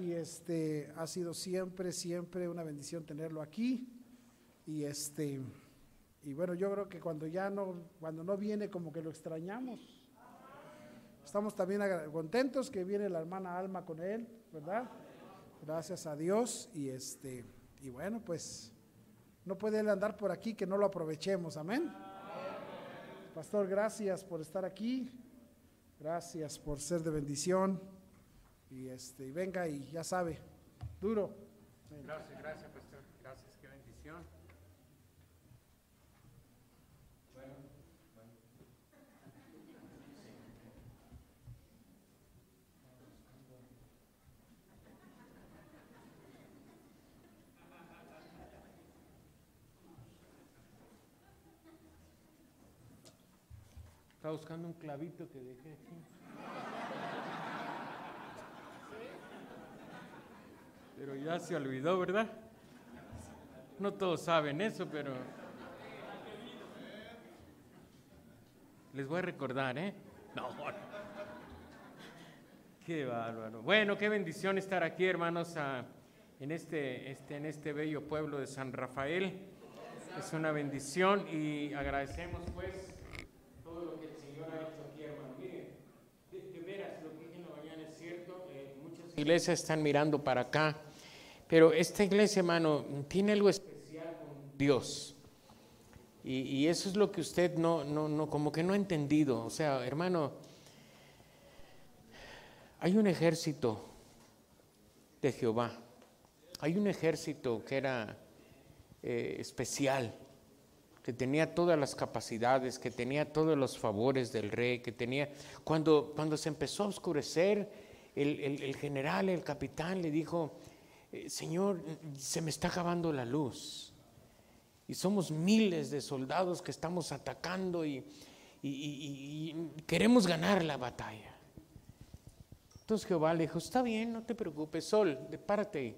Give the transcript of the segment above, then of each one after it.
Y este ha sido siempre, siempre una bendición tenerlo aquí. Y este, y bueno, yo creo que cuando ya no, cuando no viene, como que lo extrañamos. Estamos también contentos que viene la hermana Alma con él, ¿verdad? Gracias a Dios. Y este, y bueno, pues no puede él andar por aquí que no lo aprovechemos, amén. Pastor, gracias por estar aquí. Gracias por ser de bendición. Y este, y venga y ya sabe, duro. Gracias, gracias, pastor. Gracias, qué bendición. Estaba buscando un clavito que dejé aquí. Pero ya se olvidó, ¿verdad? No todos saben eso, pero les voy a recordar, ¿eh? No. Qué bárbaro. Bueno, qué bendición estar aquí, hermanos, en, este, este, en este bello pueblo de San Rafael. Es una bendición y agradecemos, pues, todo lo que el Señor ha hecho aquí, hermano. Miren, de, lo que dije es cierto. Eh, muchas iglesias están mirando para acá pero esta iglesia, hermano, tiene algo especial con Dios. Y, eso es lo que usted no, no, no, como que no ha entendido. O sea, hermano, hay un ejército de Jehová. Hay un ejército que era eh, especial, que tenía todas las capacidades, que tenía todos los favores del rey, que tenía... Cuando, cuando se empezó a oscurecer, el, el general, el capitán le dijo, Señor, se me está acabando la luz. Y somos miles de soldados que estamos atacando y, queremos ganar la batalla. Entonces Jehová le dijo, está bien, no te preocupes, sol, párate ahí.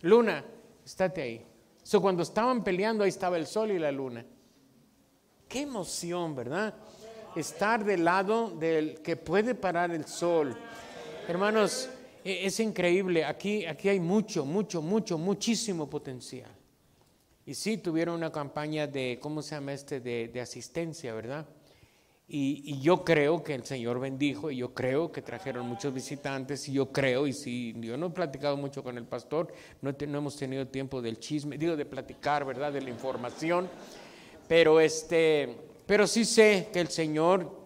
Luna, estate ahí. So, cuando estaban peleando, ahí estaba el sol y la luna. Qué emoción, ¿verdad? Estar del lado del que puede parar el sol. Hermanos, es increíble, aquí, aquí hay mucho, mucho, mucho, muchísimo potencial. Y sí, tuvieron una campaña de, ¿cómo se llama este? De, asistencia, ¿verdad? Y, yo creo que el Señor bendijo, y yo creo que trajeron muchos visitantes, y yo creo, y sí, yo no he platicado mucho con el pastor, no, no hemos tenido tiempo del chisme, digo, de platicar, ¿verdad? De la información, pero, este, pero sí sé que el Señor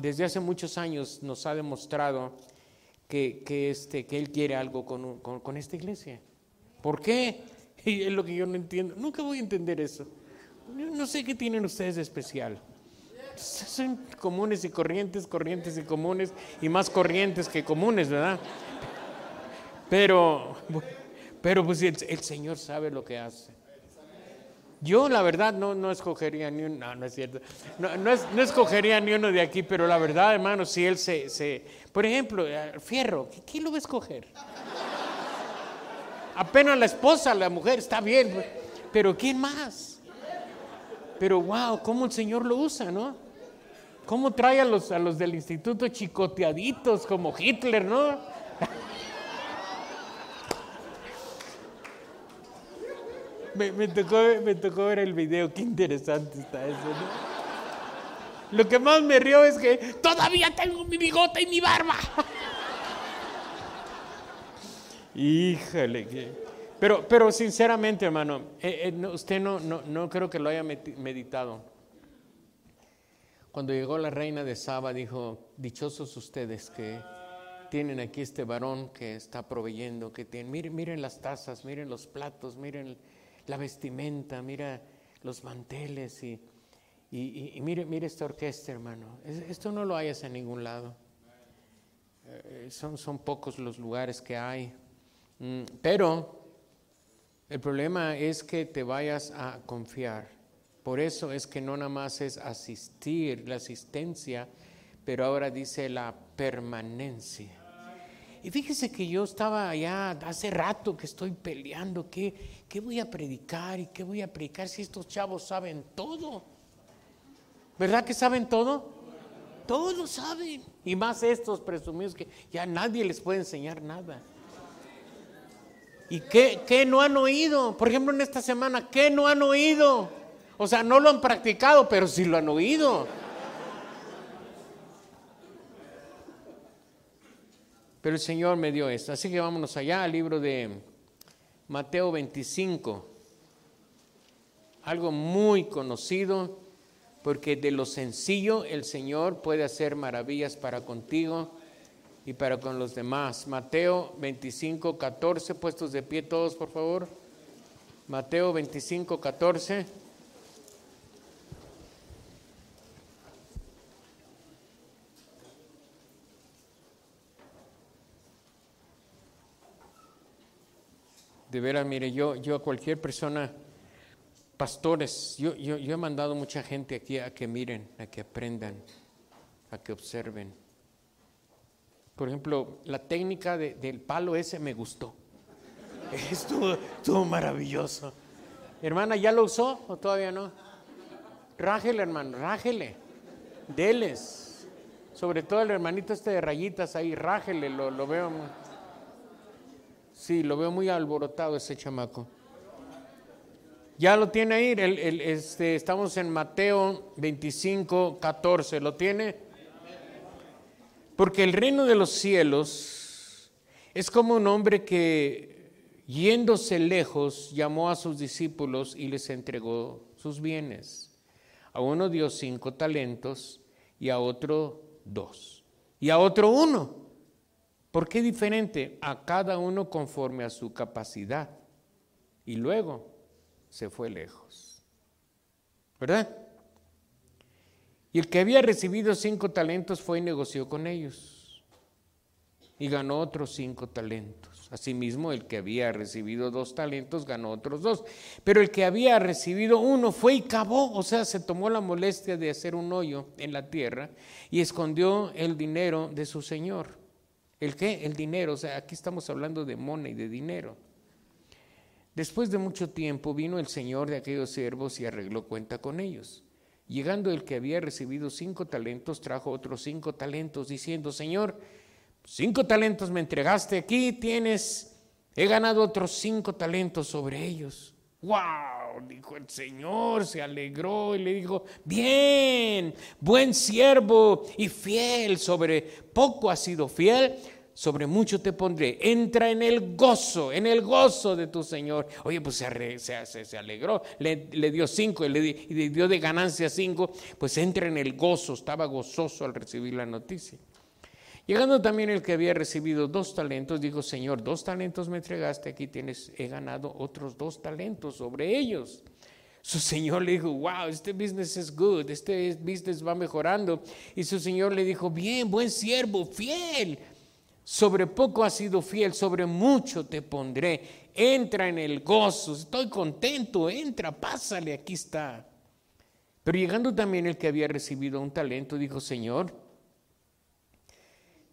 desde hace muchos años nos ha demostrado que, este, que Él quiere algo con, con, esta iglesia. ¿Por qué? Y es lo que yo no entiendo. Nunca voy a entender eso. No sé qué tienen ustedes de especial. Son comunes y corrientes, corrientes y comunes, y más corrientes que comunes, ¿verdad? Pero, pero pues el, Señor sabe lo que hace. Yo la verdad no, no escogería ni uno, no, no es cierto, no, no, escogería ni uno de aquí, pero la verdad, hermano, si él se, se por ejemplo, eh, Fierro, ¿quién lo va a escoger? Apenas la esposa, la mujer, está bien, pues, pero ¿quién más? Pero wow, cómo el Señor lo usa, ¿no? ¿Cómo trae a los, a los del instituto chicoteaditos como Hitler, ¿no? Me, tocó, me tocó ver el video, qué interesante está eso. Lo que más me río es que todavía tengo mi bigote y mi barba. Híjole, pero, pero sinceramente, hermano, eh, eh, usted no, no, no creo que lo haya meditado. Cuando llegó la reina de Saba, dijo, dichosos ustedes que tienen aquí este varón que está proveyendo, que tienen, miren, miren las tazas, miren los platos, miren la vestimenta, mira los manteles y y, mire, mire esta orquesta, hermano. Esto no lo hayas en ningún lado. Eh, son, son pocos los lugares que hay. Mm, pero el problema es que te vayas a confiar. Por eso es que no nada más es asistir, la asistencia, pero ahora dice la permanencia. Y fíjese que yo estaba allá hace rato que estoy peleando, ¿qué, qué voy a predicar y qué voy a predicar si estos chavos saben todo? ¿Verdad que saben todo? Todos saben. Y más estos presumidos que ya nadie les puede enseñar nada. ¿Y qué, qué no han oído? Por ejemplo, en esta semana, ¿qué no han oído? O sea, no lo han practicado, pero sí lo han oído. Pero el Señor me dio esto. Así que vámonos allá al libro de Mateo 25. Algo muy conocido, porque de lo sencillo el Señor puede hacer maravillas para contigo y para con los demás. Mateo 25, 14, puestos de pie todos, por favor. Mateo 25, 14. De veras, mire, yo, yo a cualquier persona, pastores, yo, yo, he mandado mucha gente aquí a que miren, a que aprendan, a que observen. Por ejemplo, la técnica del palo ese me gustó. Estuvo, estuvo maravilloso. Hermana, ¿ya lo usó o todavía no? Rájele, hermano, rájele. Deles. Sobre todo el hermanito este de rayitas ahí, rájele, lo, lo veo. Sí, lo veo muy alborotado ese chamaco. Ya lo tiene ahí, este, estamos en Mateo 25, 14. ¿Lo tiene? Porque el reino de los cielos es como un hombre que, yéndose lejos, llamó a sus discípulos y les entregó sus bienes. A uno dio cinco talentos y a otro dos. Y a otro uno ¿Por qué diferente? A cada uno conforme a su capacidad. Y luego se fue lejos. ¿Verdad? Y el que había recibido cinco talentos fue y negoció con ellos. Y ganó otros cinco talentos. Asimismo, el que había recibido dos talentos ganó otros dos. Pero el que había recibido uno fue y cavó, o sea, se tomó la molestia de hacer un hoyo en la tierra y escondió el dinero de su señor. ¿El qué? El dinero. O sea, aquí estamos hablando de money, de dinero. Después de mucho tiempo vino el señor de aquellos siervos y arregló cuenta con ellos. Llegando el que había recibido cinco talentos, trajo otros cinco talentos, diciendo, Señor, cinco talentos me entregaste, aquí tienes, he ganado otros cinco talentos sobre ellos. ¡Wow! Dijo el Señor, se alegró y le dijo, bien, buen siervo y fiel, sobre poco has sido fiel, sobre mucho te pondré. Entra en el gozo, en el gozo de tu Señor. Oye, pues se, se, alegró, le, dio cinco y le, y le dio de ganancia cinco, pues entra en el gozo, estaba gozoso al recibir la noticia. Llegando también el que había recibido dos talentos, dijo, Señor, dos talentos me entregaste, aquí tienes, he ganado otros dos talentos sobre ellos. Su señor le dijo, wow, este business es good, este business va mejorando. Y su señor le dijo, bien, buen siervo, fiel. Sobre poco has sido fiel, sobre mucho te pondré. Entra en el gozo, estoy contento, entra, pásale, aquí está. Pero llegando también el que había recibido un talento, dijo, Señor,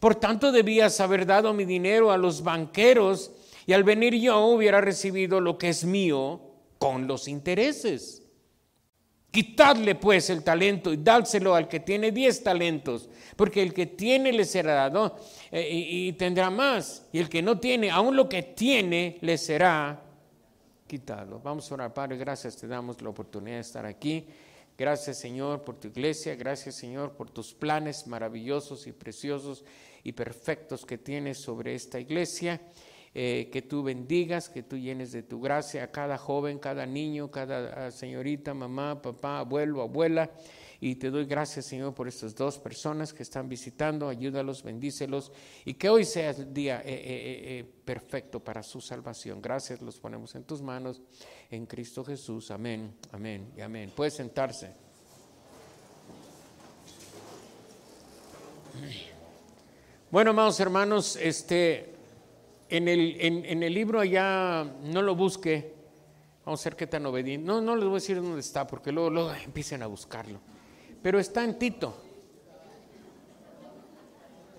Por tanto, debías haber dado mi dinero a los banqueros y al venir yo hubiera recibido lo que es mío con los intereses. Quitadle pues el talento y dárselo al que tiene diez talentos, porque el que tiene le será dado eh, y, y, tendrá más, y el que no tiene, aún lo que tiene le será quitado. Vamos a orar, Padre, gracias, te damos la oportunidad de estar aquí. Gracias Señor por tu iglesia, gracias Señor por tus planes maravillosos y preciosos y perfectos que tienes sobre esta iglesia. Eh, que tú bendigas, que tú llenes de tu gracia a cada joven, cada niño, cada ah, señorita, mamá, papá, abuelo, abuela. Y te doy gracias, Señor, por estas dos personas que están visitando. Ayúdalos, bendícelos y que hoy sea el día eh, eh, perfecto para su salvación. Gracias, los ponemos en tus manos en Cristo Jesús. Amén, amén y amén. Puede sentarse. Bueno, amados hermanos, este, en, el, en, el libro allá, no lo busque, vamos a ver qué tan obediente. No, no les voy a decir dónde está, porque luego, luego empiecen a buscarlo. Pero está en Tito.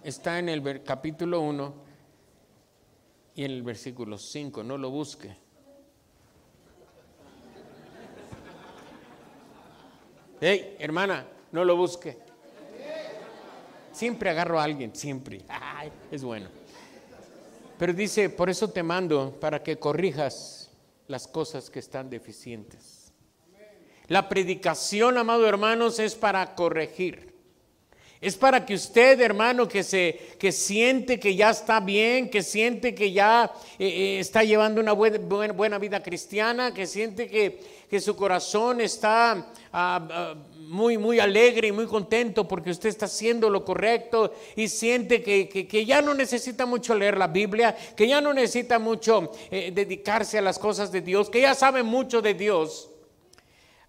Está en el capítulo 1 y en el versículo 5, no lo busque. Hey, hermana, no lo busque. Siempre agarro a alguien, siempre. es bueno. Pero dice, por eso te mando para que corrijas las cosas que están deficientes. La predicación, amado hermanos, es para corregir. Es para que usted, hermano, que se que siente que ya está bien, que siente que ya eh, eh, está llevando una buena, vida cristiana, que siente que, que su corazón está ah, ah, muy, muy alegre y muy contento porque usted está haciendo lo correcto y siente que, ya no necesita mucho leer la Biblia, que ya no necesita mucho eh, dedicarse a las cosas de Dios, que ya sabe mucho de Dios,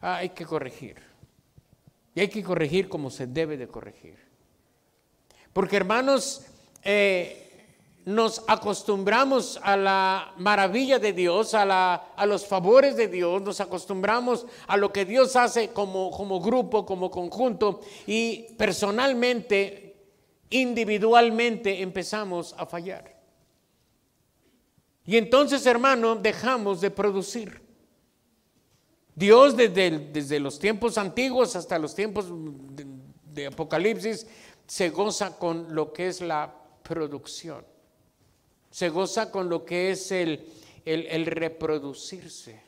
hay que corregir. Y hay que corregir como se debe de corregir. Porque hermanos, eh, nos acostumbramos a la maravilla de Dios, a, la, a, los favores de Dios, nos acostumbramos a lo que Dios hace como, como grupo, como conjunto, y personalmente, individualmente empezamos a fallar. Y entonces, hermano, dejamos de producir. Dios desde, desde los tiempos antiguos hasta los tiempos de Apocalipsis se goza con lo que es la producción se goza con lo que es el, el, reproducirse.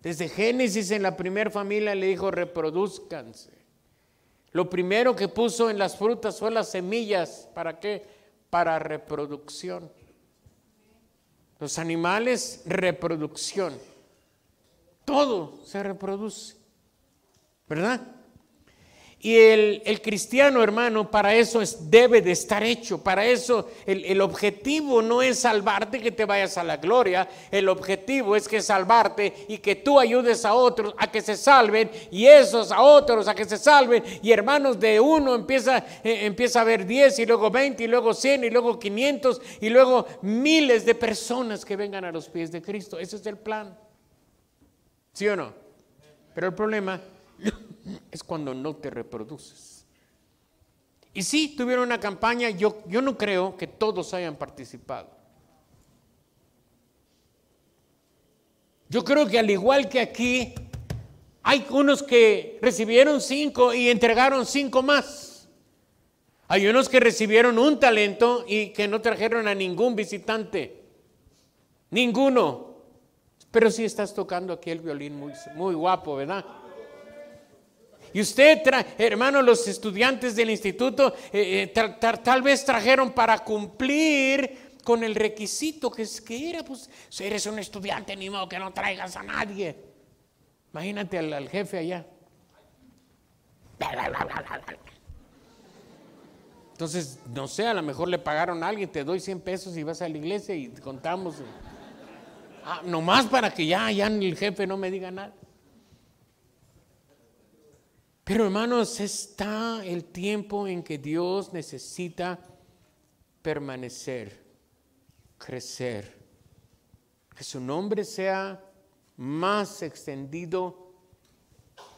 Desde Génesis en la primera familia le dijo reproduzcanse. Lo primero que puso en las frutas fue las semillas. ¿Para qué? Para reproducción. Los animales, reproducción. Todo se reproduce. ¿Verdad? Y el, cristiano, hermano, para eso es, debe de estar hecho. Para eso el, objetivo no es salvarte que te vayas a la gloria. El objetivo es que salvarte y que tú ayudes a otros a que se salven y esos a otros a que se salven. Y hermanos, de uno empieza, eh, empieza a haber 10 y luego 20 y luego 100 y luego 500 y luego miles de personas que vengan a los pies de Cristo. Ese es el plan. ¿Sí o no? Pero el problema es cuando no te reproduces. Y sí, tuvieron una campaña, yo, yo no creo que todos hayan participado. Yo creo que al igual que aquí, hay unos que recibieron cinco y entregaron cinco más. Hay unos que recibieron un talento y que no trajeron a ningún visitante. Ninguno. Pero sí estás tocando aquí el violín muy, muy guapo, ¿verdad? Y usted, hermano, los estudiantes del instituto eh, eh, tal vez trajeron para cumplir con el requisito que, es, que era, pues, si eres un estudiante, ni modo que no traigas a nadie. Imagínate al, jefe allá. Entonces, no sé, a lo mejor le pagaron a alguien, te doy 100 pesos y vas a la iglesia y contamos. Ah, nomás para que ya, ya el jefe no me diga nada. Pero hermanos, está el tiempo en que Dios necesita permanecer, crecer, que su nombre sea más extendido,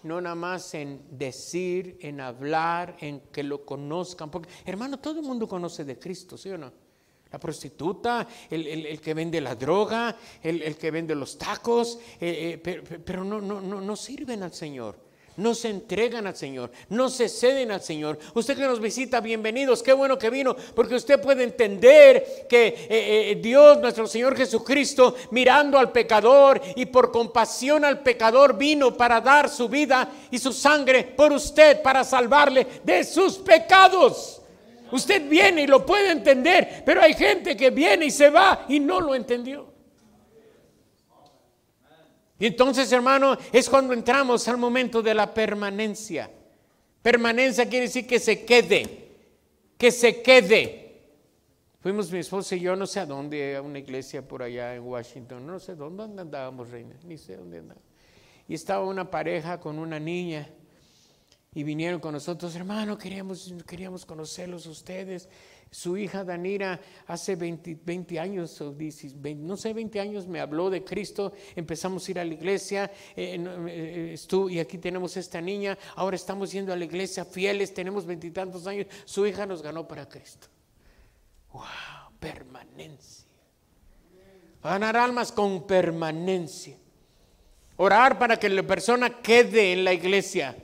no nada más en decir, en hablar, en que lo conozcan. Porque, hermano, todo el mundo conoce de Cristo, ¿sí o no? La prostituta, el, que vende la droga, el, que vende los tacos, eh, eh, pero, no, no, no, no sirven al Señor no se entregan al Señor, no se ceden al Señor. Usted que nos visita, bienvenidos, qué bueno que vino, porque usted puede entender que eh, Dios, nuestro Señor Jesucristo, mirando al pecador y por compasión al pecador, vino para dar su vida y su sangre por usted, para salvarle de sus pecados. Usted viene y lo puede entender, pero hay gente que viene y se va y no lo entendió. Y entonces, hermano, es cuando entramos al momento de la permanencia. Permanencia quiere decir que se quede, que se quede. Fuimos mi esposa y yo no sé a dónde, a una iglesia por allá en Washington, no sé dónde, andábamos, reina, ni sé dónde andábamos. Y estaba una pareja con una niña y vinieron con nosotros, hermano, queríamos, queríamos conocerlos ustedes. Su hija Danira hace 20, años, o no sé, 20 años me habló de Cristo, empezamos a ir a la iglesia, eh, eh, y aquí tenemos esta niña, ahora estamos yendo a la iglesia fieles, tenemos veintitantos años, su hija nos ganó para Cristo. ¡Wow! Permanencia. Ganar almas con permanencia. Orar para que la persona quede en la iglesia.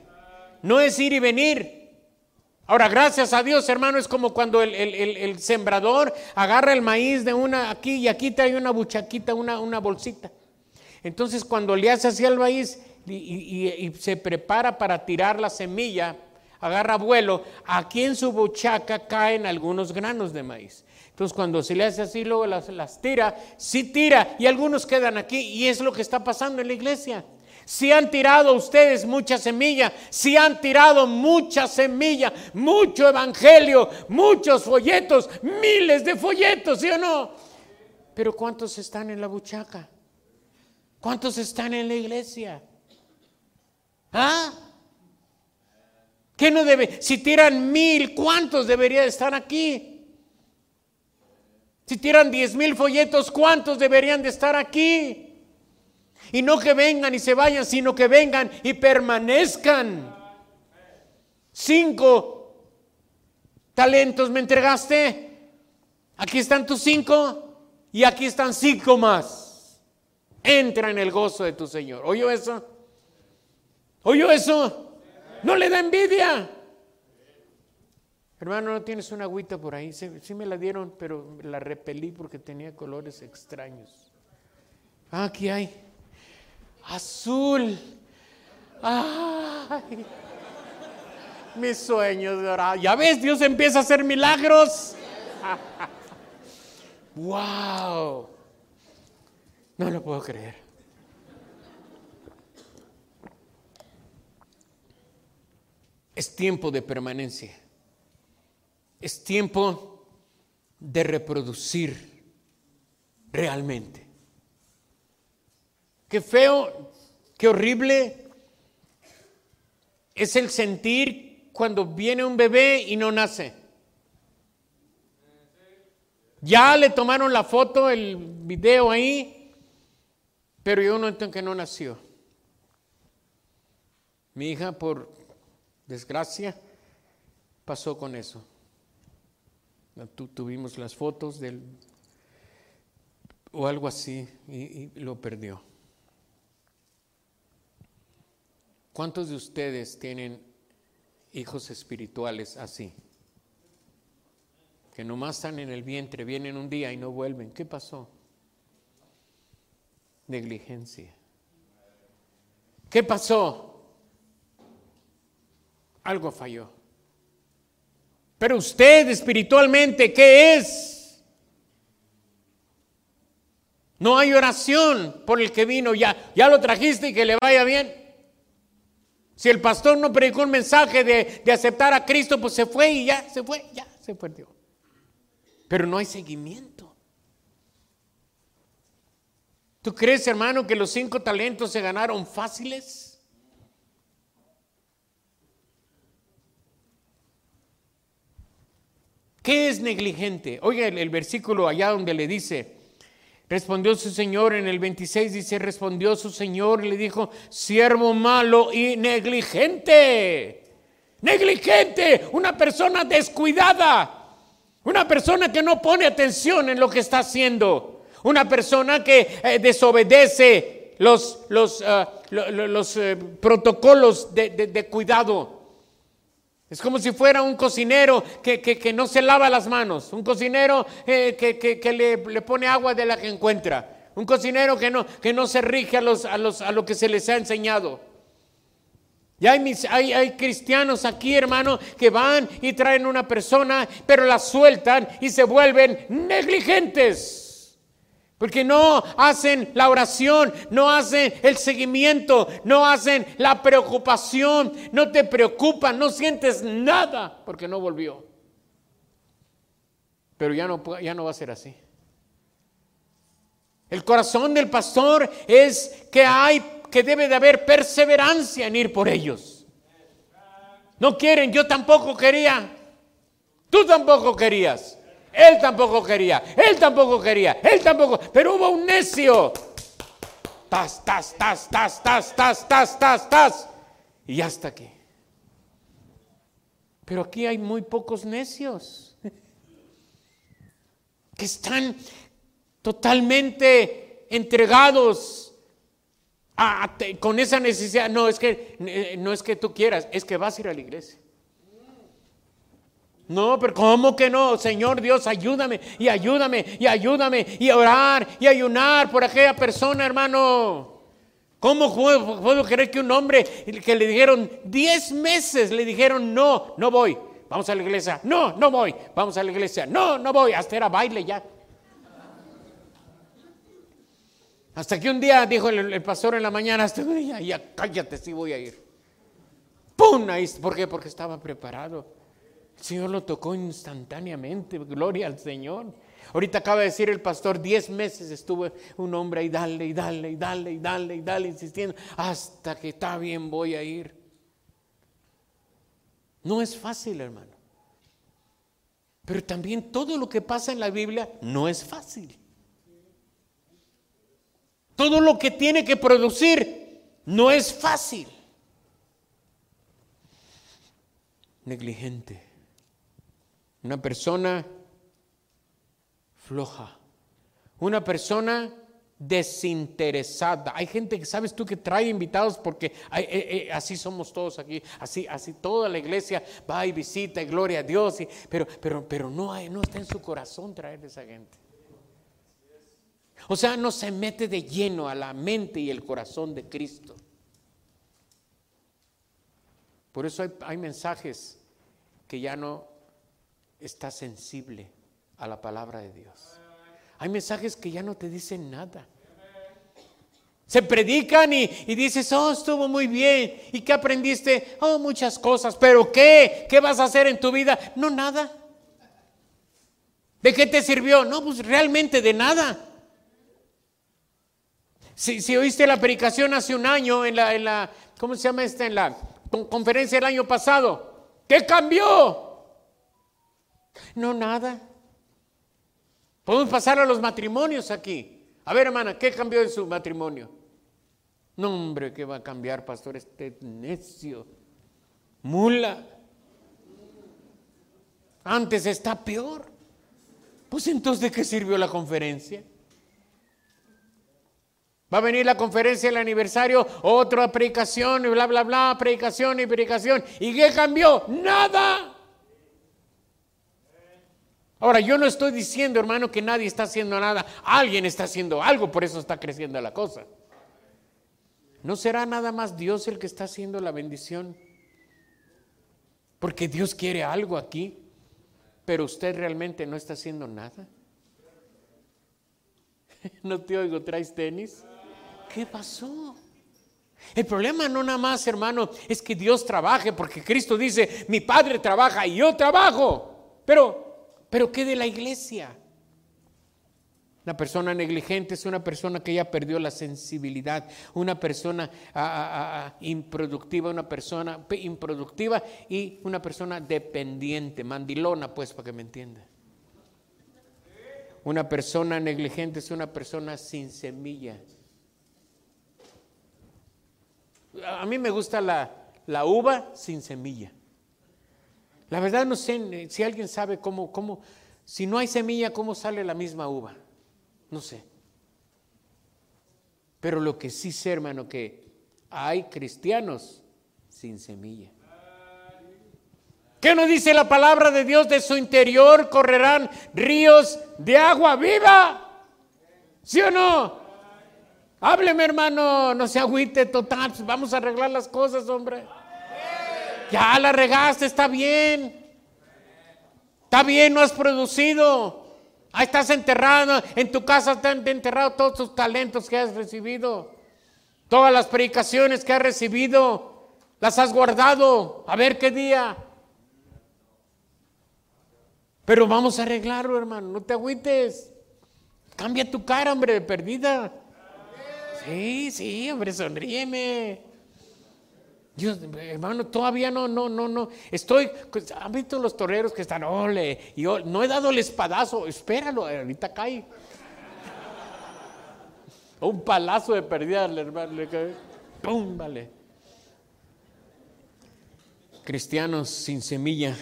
No es ir y venir. Ahora, gracias a Dios, hermano, es como cuando el, sembrador agarra el maíz de una aquí y aquí trae una buchaquita, una, una bolsita. Entonces, cuando le hace así al maíz y, y, se prepara para tirar la semilla, agarra vuelo, aquí en su buchaca caen algunos granos de maíz. Entonces, cuando se le hace así, luego las, las tira, sí tira, y algunos quedan aquí, y es lo que está pasando en la iglesia. Si han tirado ustedes mucha semilla, si han tirado mucha semilla, mucho evangelio, muchos folletos, miles de folletos, ¿sí o no? Pero ¿cuántos están en la buchaca? ¿Cuántos están en la iglesia? ¿Ah? ¿Qué no debe? Si tiran mil, ¿cuántos deberían estar aquí? Si tiran diez mil folletos, ¿cuántos deberían de estar aquí? Y no que vengan y se vayan, sino que vengan y permanezcan. Cinco talentos me entregaste. Aquí están tus cinco y aquí están cinco más. Entra en el gozo de tu Señor. ¿Oyó eso? ¿Oyó eso? ¿No le da envidia? Hermano, ¿no tienes una agüita por ahí? Sí, me la dieron, pero la repelí porque tenía colores extraños. Ah, aquí hay azul. Ay, mis sueños orar. Ya ves, Dios empieza a hacer milagros. wow. No lo puedo creer. Es tiempo de permanencia. Es tiempo de reproducir realmente. Qué feo, qué horrible es el sentir cuando viene un bebé y no nace. Ya le tomaron la foto, el video ahí, pero yo no entiendo que no nació. Mi hija, por desgracia, pasó con eso. tuvimos las fotos del o algo así y lo perdió. ¿Cuántos de ustedes tienen hijos espirituales así? Que nomás están en el vientre, vienen un día y no vuelven. ¿Qué pasó? Negligencia. ¿Qué pasó? Algo falló. Pero usted espiritualmente, ¿qué es? No hay oración por el que vino ya. Ya lo trajiste y que le vaya bien. Si el pastor no predicó un mensaje de, aceptar a Cristo, pues se fue y ya, se fue, ya, se perdió. Pero no hay seguimiento. ¿Tú crees, hermano, que los cinco talentos se ganaron fáciles? ¿Qué es negligente? Oiga el versículo allá donde le dice, Respondió su señor en el 26, dice, respondió su señor y le dijo, siervo malo y negligente. Negligente, una persona descuidada, una persona que no pone atención en lo que está haciendo, una persona que eh, desobedece los, los, ah, los eh, protocolos de cuidado. Es como si fuera un cocinero que, no se lava las manos, un cocinero eh, que, le, pone agua de la que encuentra, un cocinero que no, que no se rige a, los, a, los, a lo que se les ha enseñado. Y hay, hay, hay, cristianos aquí, hermano, que van y traen una persona, pero la sueltan y se vuelven negligentes. Porque no hacen la oración, no hacen el seguimiento, no hacen la preocupación, no te preocupan, no sientes nada porque no volvió. Pero ya no, ya no va a ser así. El corazón del pastor es que hay, que debe de haber perseverancia en ir por ellos. No quieren, yo tampoco quería. Tú tampoco querías. Él tampoco quería. Él tampoco quería. Él tampoco. Pero hubo un necio. Tas, tas, tas, tas, tas, tas, tas, tas. Y hasta aquí. Pero aquí hay muy pocos necios que están totalmente entregados con esa necesidad. No es que eh, no es que tú quieras, es que vas a ir a la iglesia. No, pero ¿cómo que no? Señor Dios, ayúdame y ayúdame y ayúdame y orar y ayunar por aquella persona, hermano. ¿Cómo puedo, creer que un hombre que le dijeron 10 meses, le dijeron, no, no voy, vamos a la iglesia, no, no voy, vamos a la iglesia, no, no voy, hasta era baile ya. Hasta que un día dijo el, pastor en la mañana, hasta, ya, ya cállate, sí voy a ir. ¡Pum! Ahí, ¿Por qué? Porque estaba preparado. El Señor lo tocó instantáneamente, gloria al Señor. Ahorita acaba de decir el pastor, diez meses estuvo un hombre ahí, dale y dale y dale y dale y dale, insistiendo, hasta que está bien voy a ir. No es fácil, hermano. Pero también todo lo que pasa en la Biblia no es fácil. Todo lo que tiene que producir no es fácil. Negligente. Una persona floja. Una persona desinteresada. Hay gente que sabes tú que trae invitados porque eh, eh, así somos todos aquí, así, así toda la iglesia va y visita y gloria a Dios, pero, pero, pero no, hay, está en su corazón traer a esa gente. O sea, no se mete de lleno a la mente y el corazón de Cristo. Por eso hay, mensajes que ya no está sensible a la palabra de Dios. Hay mensajes que ya no te dicen nada. Se predican y, y, dices, oh, estuvo muy bien. ¿Y qué aprendiste? Oh, muchas cosas. ¿Pero qué? ¿Qué vas a hacer en tu vida? No, nada. ¿De qué te sirvió? No, pues realmente de nada. Si, oíste la predicación hace un año en la, en la, ¿cómo se llama esta? En la conferencia del año pasado, ¿qué cambió? No, nada. Podemos pasar a los matrimonios aquí. A ver, hermana, ¿qué cambió en su matrimonio? No, hombre, ¿qué va a cambiar, pastor? Este necio. Mula. Antes está peor. Pues entonces, ¿de qué sirvió la conferencia? Va a venir la conferencia del aniversario, otra predicación y bla, bla, bla, predicación y predicación. ¿Y qué cambió? Nada. Ahora, yo no estoy diciendo, hermano, que nadie está haciendo nada. Alguien está haciendo algo, por eso está creciendo la cosa. ¿No será nada más Dios el que está haciendo la bendición? Porque Dios quiere algo aquí, pero usted realmente no está haciendo nada. No te oigo, ¿traes tenis? ¿Qué pasó? El problema no nada más, hermano, es que Dios trabaje, porque Cristo dice, mi Padre trabaja y yo trabajo. Pero, pero ¿qué de la iglesia? Una persona negligente es una persona que ya perdió la sensibilidad, una persona improductiva, una persona improductiva y una persona dependiente, mandilona, pues, para que me entienda. Una persona negligente es una persona sin semilla. A mí me gusta la, uva sin semilla. La verdad no sé si alguien sabe cómo, cómo, si no hay semilla, cómo sale la misma uva. No sé. Pero lo que sí sé, hermano, que hay cristianos sin semilla. ¿Qué nos dice la palabra de Dios? De su interior correrán ríos de agua viva. ¿Sí o no? Hábleme, hermano, no se agüite, total, pues vamos a arreglar las cosas, hombre. Ya la regaste, está bien. Está bien, no has producido. Ahí estás enterrado, en tu casa están enterrados todos tus talentos que has recibido. Todas las predicaciones que has recibido, las has guardado. A ver qué día. Pero vamos a arreglarlo, hermano, no te agüites. Cambia tu cara, hombre, perdida. Sí, sí, hombre, sonríeme. Dios, hermano, todavía no, no, no, no. Estoy, pues, ¿han visto los toreros que están, ole? Yo no he dado el espadazo, espéralo, ahorita cae. Un palazo de pérdida, hermano. ¡Pum! Vale. Cristianos sin semilla,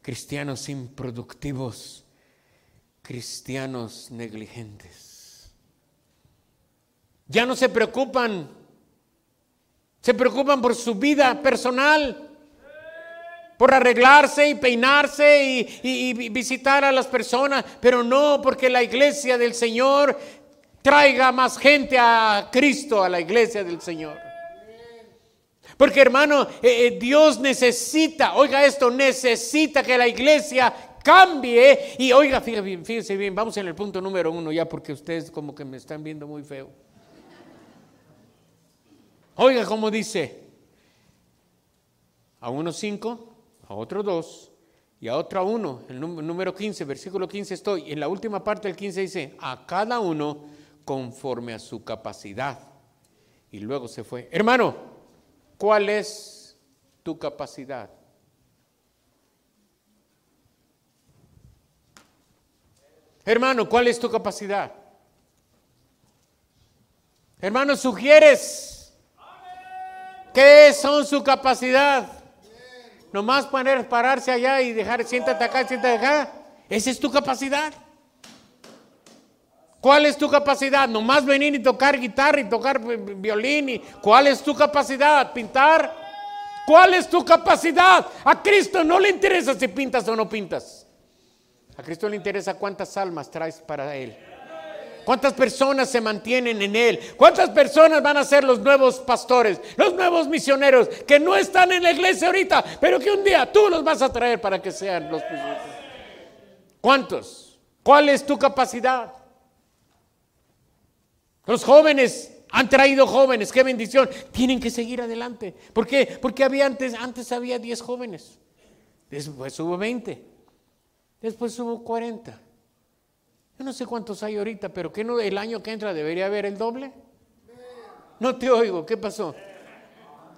cristianos improductivos, cristianos negligentes. Ya no se preocupan se preocupan por su vida personal, por arreglarse y peinarse y, visitar a las personas, pero no porque la iglesia del Señor traiga más gente a Cristo, a la iglesia del Señor. Porque hermano, eh, eh, Dios necesita, oiga esto, necesita que la iglesia cambie. Y oiga, fíjese bien, fíjese bien, vamos en el punto número uno ya porque ustedes como que me están viendo muy feo. Oiga cómo dice, a uno cinco, a otro dos y a otro uno. El número 15, versículo 15 estoy. En la última parte del 15 dice, a cada uno conforme a su capacidad. Y luego se fue. Hermano, ¿cuál es tu capacidad? Hermano, ¿cuál es tu capacidad? Hermano, sugieres ¿Qué son su capacidad? Nomás poner, pararse allá y dejar, siéntate acá, siéntate acá. Esa es tu capacidad. ¿Cuál es tu capacidad? Nomás venir y tocar guitarra y tocar violín. Y, ¿Cuál es tu capacidad? ¿Pintar? ¿Cuál es tu capacidad? A Cristo no le interesa si pintas o no pintas. A Cristo le interesa cuántas almas traes para Él. ¿Cuántas personas se mantienen en Él? ¿Cuántas personas van a ser los nuevos pastores, los nuevos misioneros que no están en la iglesia ahorita, pero que un día tú los vas a traer para que sean los ¿Cuántos? ¿Cuál es tu capacidad? Los jóvenes han traído jóvenes, qué bendición. Tienen que seguir adelante. ¿Por qué? Porque había antes, antes había 10 jóvenes. Después hubo 20. Después hubo 40. Yo no sé cuántos hay ahorita, pero que no el año que entra debería haber el doble. No te oigo, ¿qué pasó?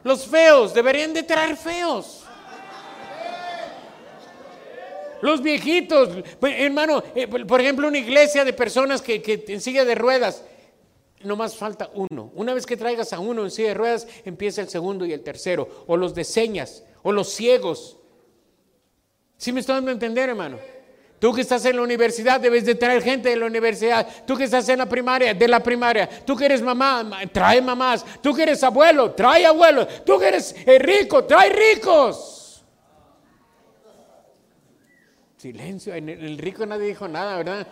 Los feos deberían de traer feos. Los viejitos, pues, hermano, eh, por ejemplo, una iglesia de personas que, que en silla de ruedas, no más falta uno. Una vez que traigas a uno en silla de ruedas, empieza el segundo y el tercero. O los de señas, o los ciegos. ¿Sí me estoy dando a entender, hermano? Tú que estás en la universidad debes de traer gente de la universidad. Tú que estás en la primaria, de la primaria. Tú que eres mamá, trae mamás. Tú que eres abuelo, trae abuelos. Tú que eres eh, rico, trae ricos. Silencio, en el rico nadie dijo nada, ¿verdad?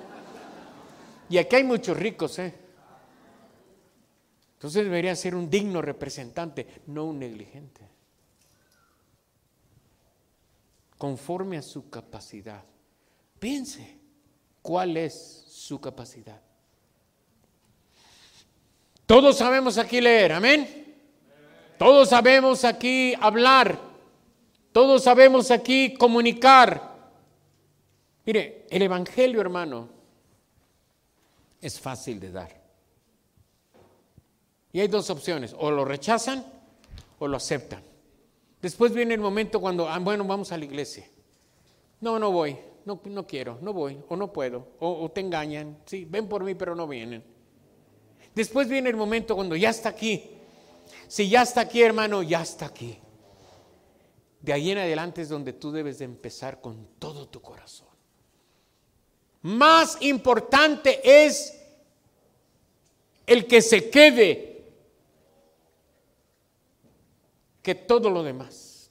Y aquí hay muchos ricos, ¿eh? Entonces debería ser un digno representante, no un negligente. Conforme a su capacidad. Piense cuál es su capacidad. Todos sabemos aquí leer, amén. Todos sabemos aquí hablar. Todos sabemos aquí comunicar. Mire, el Evangelio, hermano, es fácil de dar. Y hay dos opciones, o lo rechazan o lo aceptan. Después viene el momento cuando, ah, bueno, vamos a la iglesia. No, no voy no, no quiero, no voy, o no puedo, o, te engañan, sí, ven por mí, pero no vienen. Después viene el momento cuando ya está aquí. Si ya está aquí, hermano, ya está aquí. De ahí en adelante es donde tú debes de empezar con todo tu corazón. Más importante es el que se quede que todo lo demás.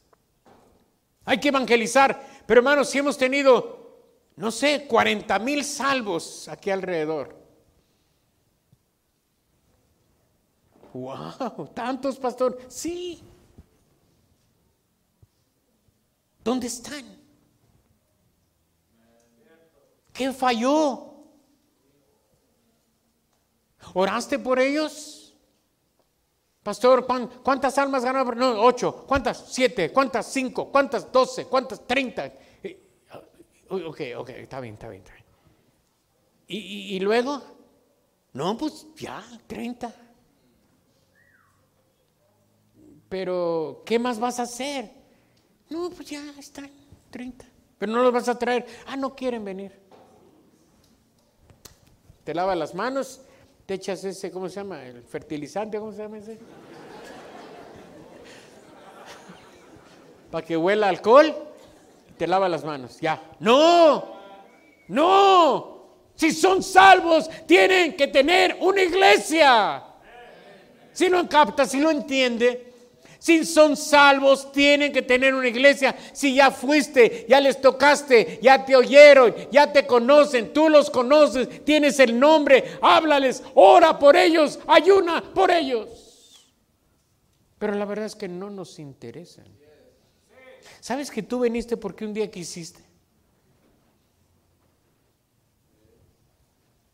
Hay que evangelizar, pero hermanos, si hemos tenido no sé, 40 mil salvos aquí alrededor. ¡Wow! ¿Tantos, pastor? Sí. ¿Dónde están? ¿Qué falló? ¿Oraste por ellos? Pastor, ¿cuántas almas ganaron? No, ocho. ¿Cuántas? Siete. ¿Cuántas? Cinco. ¿Cuántas? Doce. ¿Cuántas? Treinta. Ok, ok, está bien, está bien. Está bien. ¿Y, y, luego? No, pues ya, 30. pero ¿qué más vas a hacer? No, pues ya están 30. Pero no los vas a traer. Ah, no quieren venir. Te lavas las manos, te echas ese, ¿cómo se llama? El fertilizante, ¿cómo se llama ese? Para que huela alcohol, te lava las manos. Ya. No, no. Si son salvos, tienen que tener una iglesia. Si no capta, si no entiende, si son salvos, tienen que tener una iglesia. Si ya fuiste, ya les tocaste, ya te oyeron, ya te conocen, tú los conoces, tienes el nombre, háblales, ora por ellos, ayuna por ellos. Pero la verdad es que no nos interesan. ¿Sabes que tú viniste porque un día quisiste?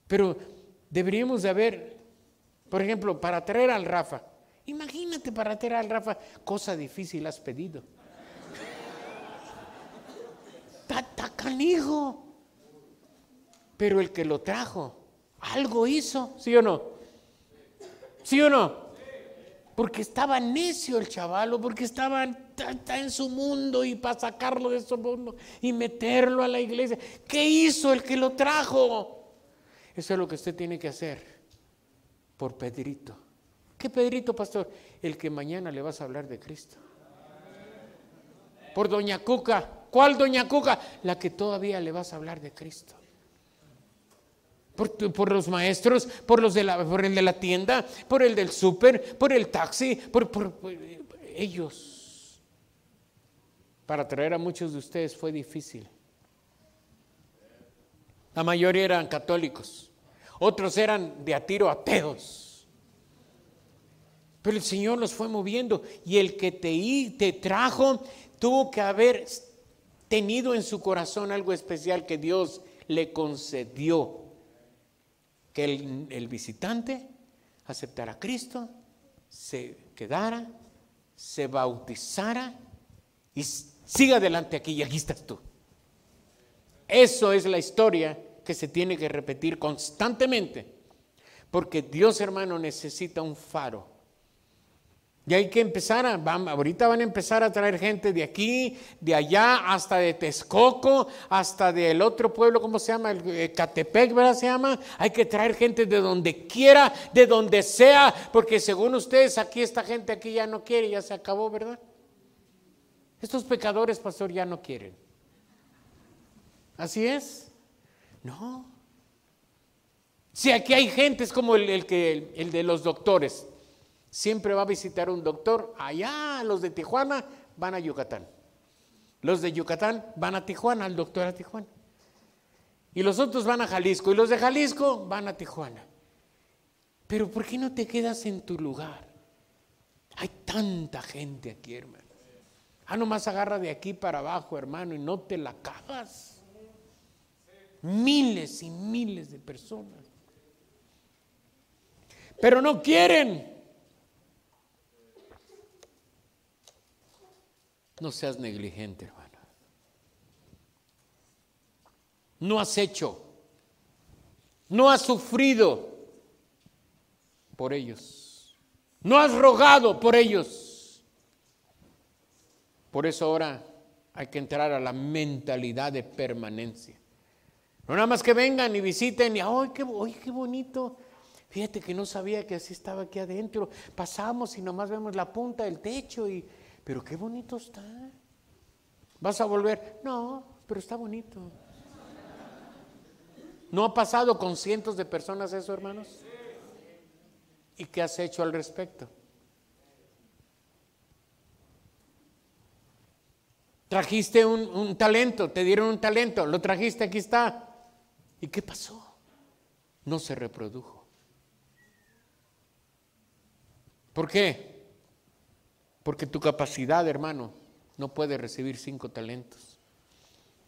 Pero deberíamos de haber, por ejemplo, para traer al Rafa, Imagínate para traer al Rafa, cosa difícil has pedido. Tata canijo. Pero el que lo trajo, algo hizo, ¿sí o no? ¿Sí o no? Porque estaba necio el chavalo, porque estaba en su mundo y para sacarlo de su mundo y meterlo a la iglesia. ¿Qué hizo el que lo trajo? Eso es lo que usted tiene que hacer por Pedrito. ¿Qué Pedrito, pastor? El que mañana le vas a hablar de Cristo. Por Doña Cuca. ¿Cuál Doña Cuca? La que todavía le vas a hablar de Cristo. Por, los maestros, por, los de la, por el de la tienda, por el del súper, por el taxi, por ellos. Para traer a muchos de ustedes fue difícil. La mayoría eran católicos, otros eran de a tiro ateos. Pero el Señor los fue moviendo y el que te, te trajo tuvo que haber tenido en su corazón algo especial que Dios le concedió. Que el, el visitante aceptara a Cristo, se quedara, se bautizara y siga adelante aquí y aquí estás tú. Eso es la historia que se tiene que repetir constantemente, porque Dios hermano necesita un faro y hay que empezar, a, ahorita van a empezar a traer gente de aquí, de allá, hasta de Texcoco, hasta del otro pueblo, ¿cómo se llama? El, eh, Catepec, ¿verdad? Se llama. Hay que traer gente de donde quiera, de donde sea, porque según ustedes, aquí esta gente aquí ya no quiere, ya se acabó, ¿verdad? Estos pecadores, pastor, ya no quieren. ¿Así es? No. Si aquí hay gente, es como el, el de los doctores siempre va a visitar un doctor. Allá los de Tijuana van a Yucatán. Los de Yucatán van a Tijuana, al doctor a Tijuana. Y los otros van a Jalisco. Y los de Jalisco van a Tijuana. Pero ¿por qué no te quedas en tu lugar? Hay tanta gente aquí, hermano. Ah, nomás agarra de aquí para abajo, hermano, y no te la acabas. Miles y miles de personas. Pero no quieren. No seas negligente, hermano. No has hecho, no has sufrido por ellos, no has rogado por ellos. Por eso ahora hay que entrar a la mentalidad de permanencia. No nada más que vengan y visiten y, ¡ay, qué, qué bonito! Fíjate que no sabía que así estaba aquí adentro. Pasamos y nomás vemos la punta del techo y, pero qué bonito está. ¿Vas a volver? No, pero está bonito. ¿No ha pasado con cientos de personas eso, hermanos? ¿Y qué has hecho al respecto? Trajiste un, talento, te dieron un talento, lo trajiste, aquí está. ¿Y qué pasó? No se reprodujo. ¿Por qué? Porque tu capacidad, hermano, no puede recibir cinco talentos.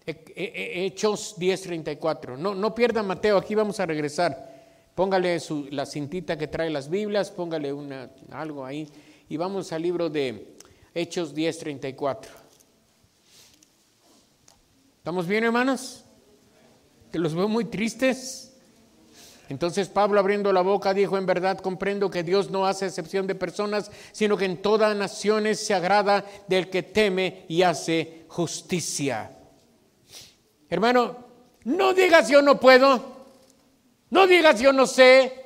Hechos 10:34. No, no pierdan Mateo, aquí vamos a regresar. Póngale la cintita que trae las Biblias, póngale una, algo ahí. Y vamos al libro de Hechos 10:34. ¿Estamos bien, hermanos? Que los veo muy tristes. Entonces Pablo abriendo la boca dijo, en verdad comprendo que Dios no hace excepción de personas, sino que en todas naciones se agrada del que teme y hace justicia. Hermano, no digas yo no puedo, no digas yo no sé,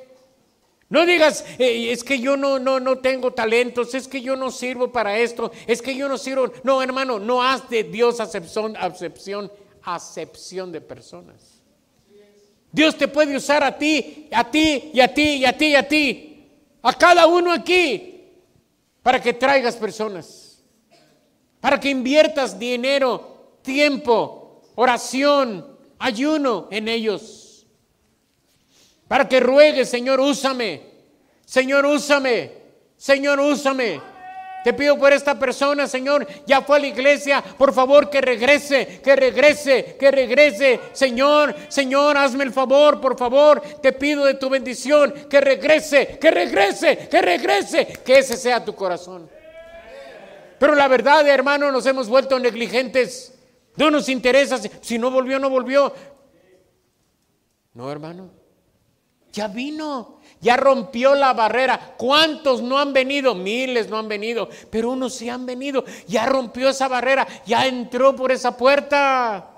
no digas, eh, es que yo no, no, no tengo talentos, es que yo no sirvo para esto, es que yo no sirvo. No, hermano, no haz de Dios acepción, acepción, acepción de personas. Dios te puede usar a ti, a ti y a ti y a ti y a ti, a cada uno aquí, para que traigas personas, para que inviertas dinero, tiempo, oración, ayuno en ellos, para que ruegues, Señor, úsame, Señor, úsame, Señor, úsame. Te pido por esta persona, Señor, ya fue a la iglesia, por favor que regrese, que regrese, que regrese. Señor, Señor, hazme el favor, por favor, te pido de tu bendición, que regrese, que regrese, que regrese, que ese sea tu corazón. Pero la verdad, hermano, nos hemos vuelto negligentes. No nos interesa, si no volvió, no volvió. No, hermano, ya vino. Ya rompió la barrera. ¿Cuántos no han venido? Miles no han venido, pero unos sí han venido. Ya rompió esa barrera, ya entró por esa puerta.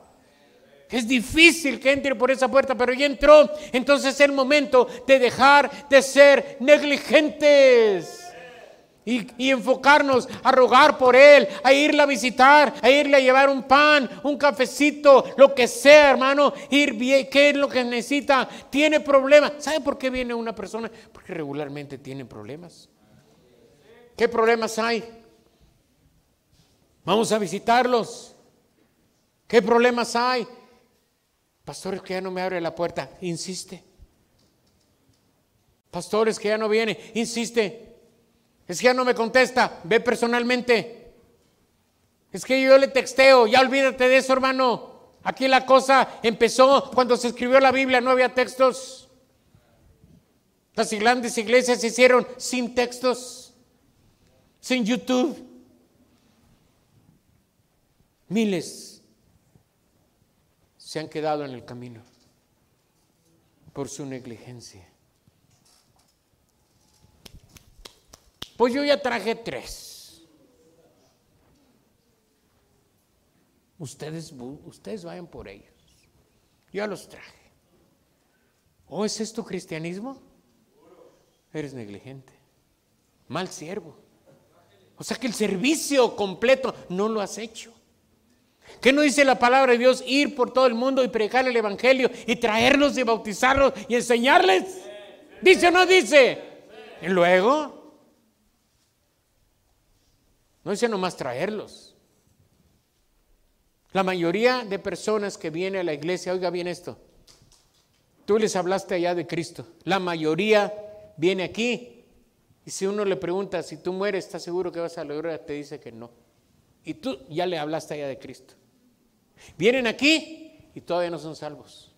Es difícil que entre por esa puerta, pero ya entró. Entonces es el momento de dejar de ser negligentes. Y, enfocarnos a rogar por Él, a irle a visitar, a irle a llevar un pan, un cafecito, lo que sea, hermano, ir bien, qué es lo que necesita, tiene problemas. ¿Sabe por qué viene una persona? Porque regularmente tiene problemas. ¿Qué problemas hay? Vamos a visitarlos. ¿Qué problemas hay? Pastores que ya no me abre la puerta, insiste. Pastores que ya no viene, insiste. Es que ya no me contesta, ve personalmente. Es que yo le texteo, ya olvídate de eso, hermano. Aquí la cosa empezó cuando se escribió la Biblia, no había textos. Las grandes iglesias se hicieron sin textos, sin YouTube. Miles se han quedado en el camino por su negligencia. Pues yo ya traje tres. Ustedes, ustedes vayan por ellos. Yo los traje. ¿O es esto cristianismo? Eres negligente. Mal siervo. O sea que el servicio completo no lo has hecho. ¿Qué no dice la palabra de Dios? Ir por todo el mundo y predicar el Evangelio y traerlos y bautizarlos y enseñarles. ¿Dice o no dice? Y luego, no dice nomás traerlos. La mayoría de personas que vienen a la iglesia, oiga bien esto, tú les hablaste allá de Cristo. La mayoría viene aquí y si uno le pregunta, si tú mueres, ¿estás seguro que vas a la gloria? Te dice que no. Y tú ya le hablaste allá de Cristo. Vienen aquí y todavía no son salvos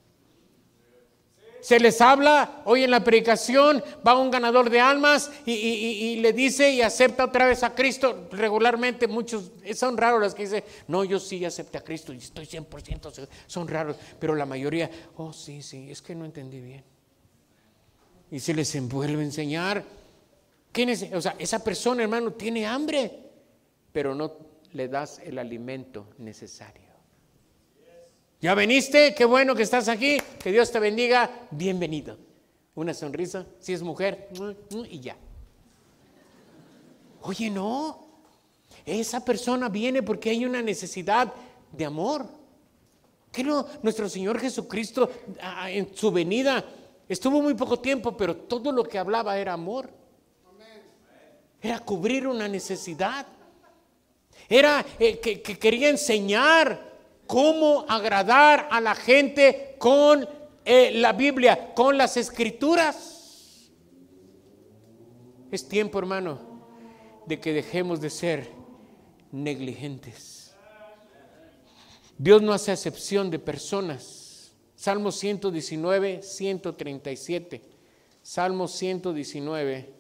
se les habla hoy en la predicación, va un ganador de almas y, le dice y acepta otra vez a Cristo. Regularmente muchos, son raros los que dicen, no, yo sí acepté a Cristo y estoy 100%, son raros, pero la mayoría, oh sí, sí, es que no entendí bien. Y se les vuelve a enseñar. ¿Quién es? O sea, esa persona, hermano, tiene hambre, pero no le das el alimento necesario. ¿Ya veniste? Qué bueno que estás aquí. Que Dios te bendiga. Bienvenido. Una sonrisa. Si es mujer, y ya. Oye, no. Esa persona viene porque hay una necesidad de amor. Que no, nuestro Señor Jesucristo en su venida estuvo muy poco tiempo, pero todo lo que hablaba era amor. Era cubrir una necesidad. Era eh, que quería enseñar cómo agradar a la gente con eh, la Biblia, con las escrituras. Es tiempo, hermano, de que dejemos de ser negligentes. Dios no hace excepción de personas. Salmo 119, 137. Salmo 119,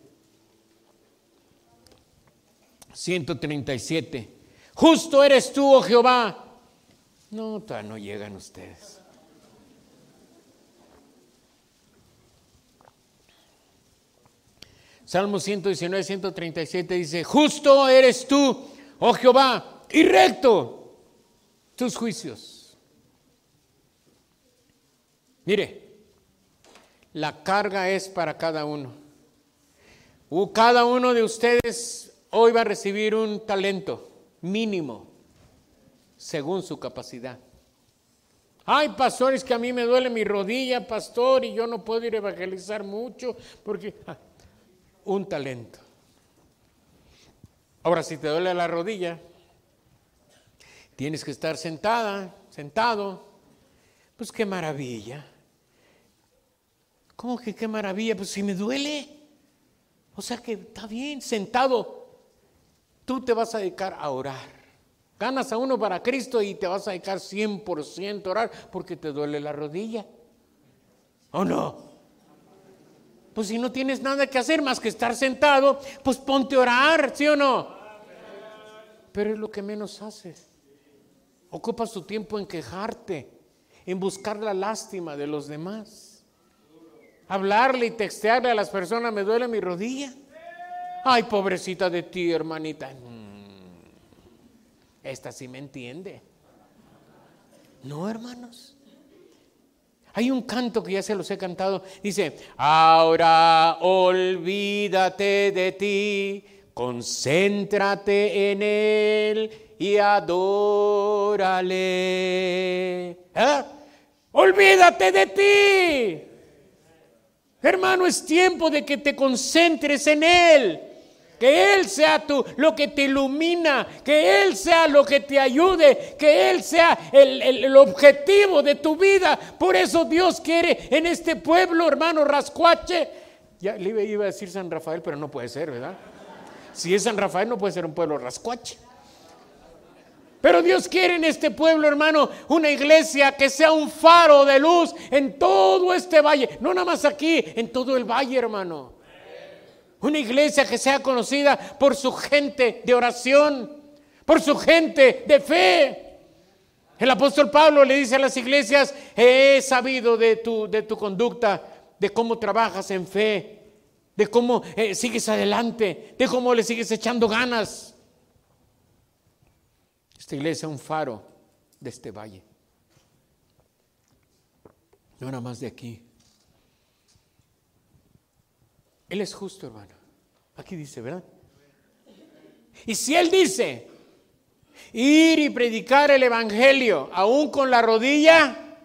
137. Justo eres tú, oh Jehová, no, todavía no llegan ustedes. Salmo 119, 137 dice, justo eres tú, oh Jehová, y recto tus juicios. Mire, la carga es para cada uno. Cada uno de ustedes hoy va a recibir un talento mínimo según su capacidad. Hay pastores que a mí me duele mi rodilla, pastor, y yo no puedo ir a evangelizar mucho porque ah, un talento. Ahora, si te duele la rodilla, tienes que estar sentada, sentado. Pues qué maravilla. ¿Cómo que qué maravilla? Pues si me duele. O sea que está bien, sentado. Tú te vas a dedicar a orar. Ganas a uno para Cristo y te vas a dedicar 100% a orar porque te duele la rodilla. ¿O no? Pues si no tienes nada que hacer más que estar sentado, pues ponte a orar, ¿sí o no? Pero es lo que menos haces. Ocupas tu tiempo en quejarte, en buscar la lástima de los demás. Hablarle y textearle a las personas, me duele mi rodilla. Ay, pobrecita de ti, hermanita. Esta sí me entiende. No, hermanos. Hay un canto que ya se los he cantado. Dice, ahora olvídate de ti, concéntrate en Él y adórale. ¿Eh? Olvídate de ti. Hermano, es tiempo de que te concentres en Él. Que Él sea tú lo que te ilumina, que Él sea lo que te ayude, que Él sea el, el, objetivo de tu vida. Por eso Dios quiere en este pueblo, hermano Rascuache. Ya le iba a decir San Rafael, pero no puede ser, ¿verdad? Si es San Rafael, no puede ser un pueblo Rascuache. Pero Dios quiere en este pueblo, hermano, una iglesia que sea un faro de luz en todo este valle. No nada más aquí, en todo el valle, hermano. Una iglesia que sea conocida por su gente de oración, por su gente de fe. El apóstol Pablo le dice a las iglesias, he sabido de tu, de tu conducta, de cómo trabajas en fe, de cómo eh, sigues adelante, de cómo le sigues echando ganas. Esta iglesia es un faro de este valle. No nada más de aquí. Él es justo, hermano. Aquí dice, ¿verdad? Y si Él dice, ir y predicar el Evangelio, aún con la rodilla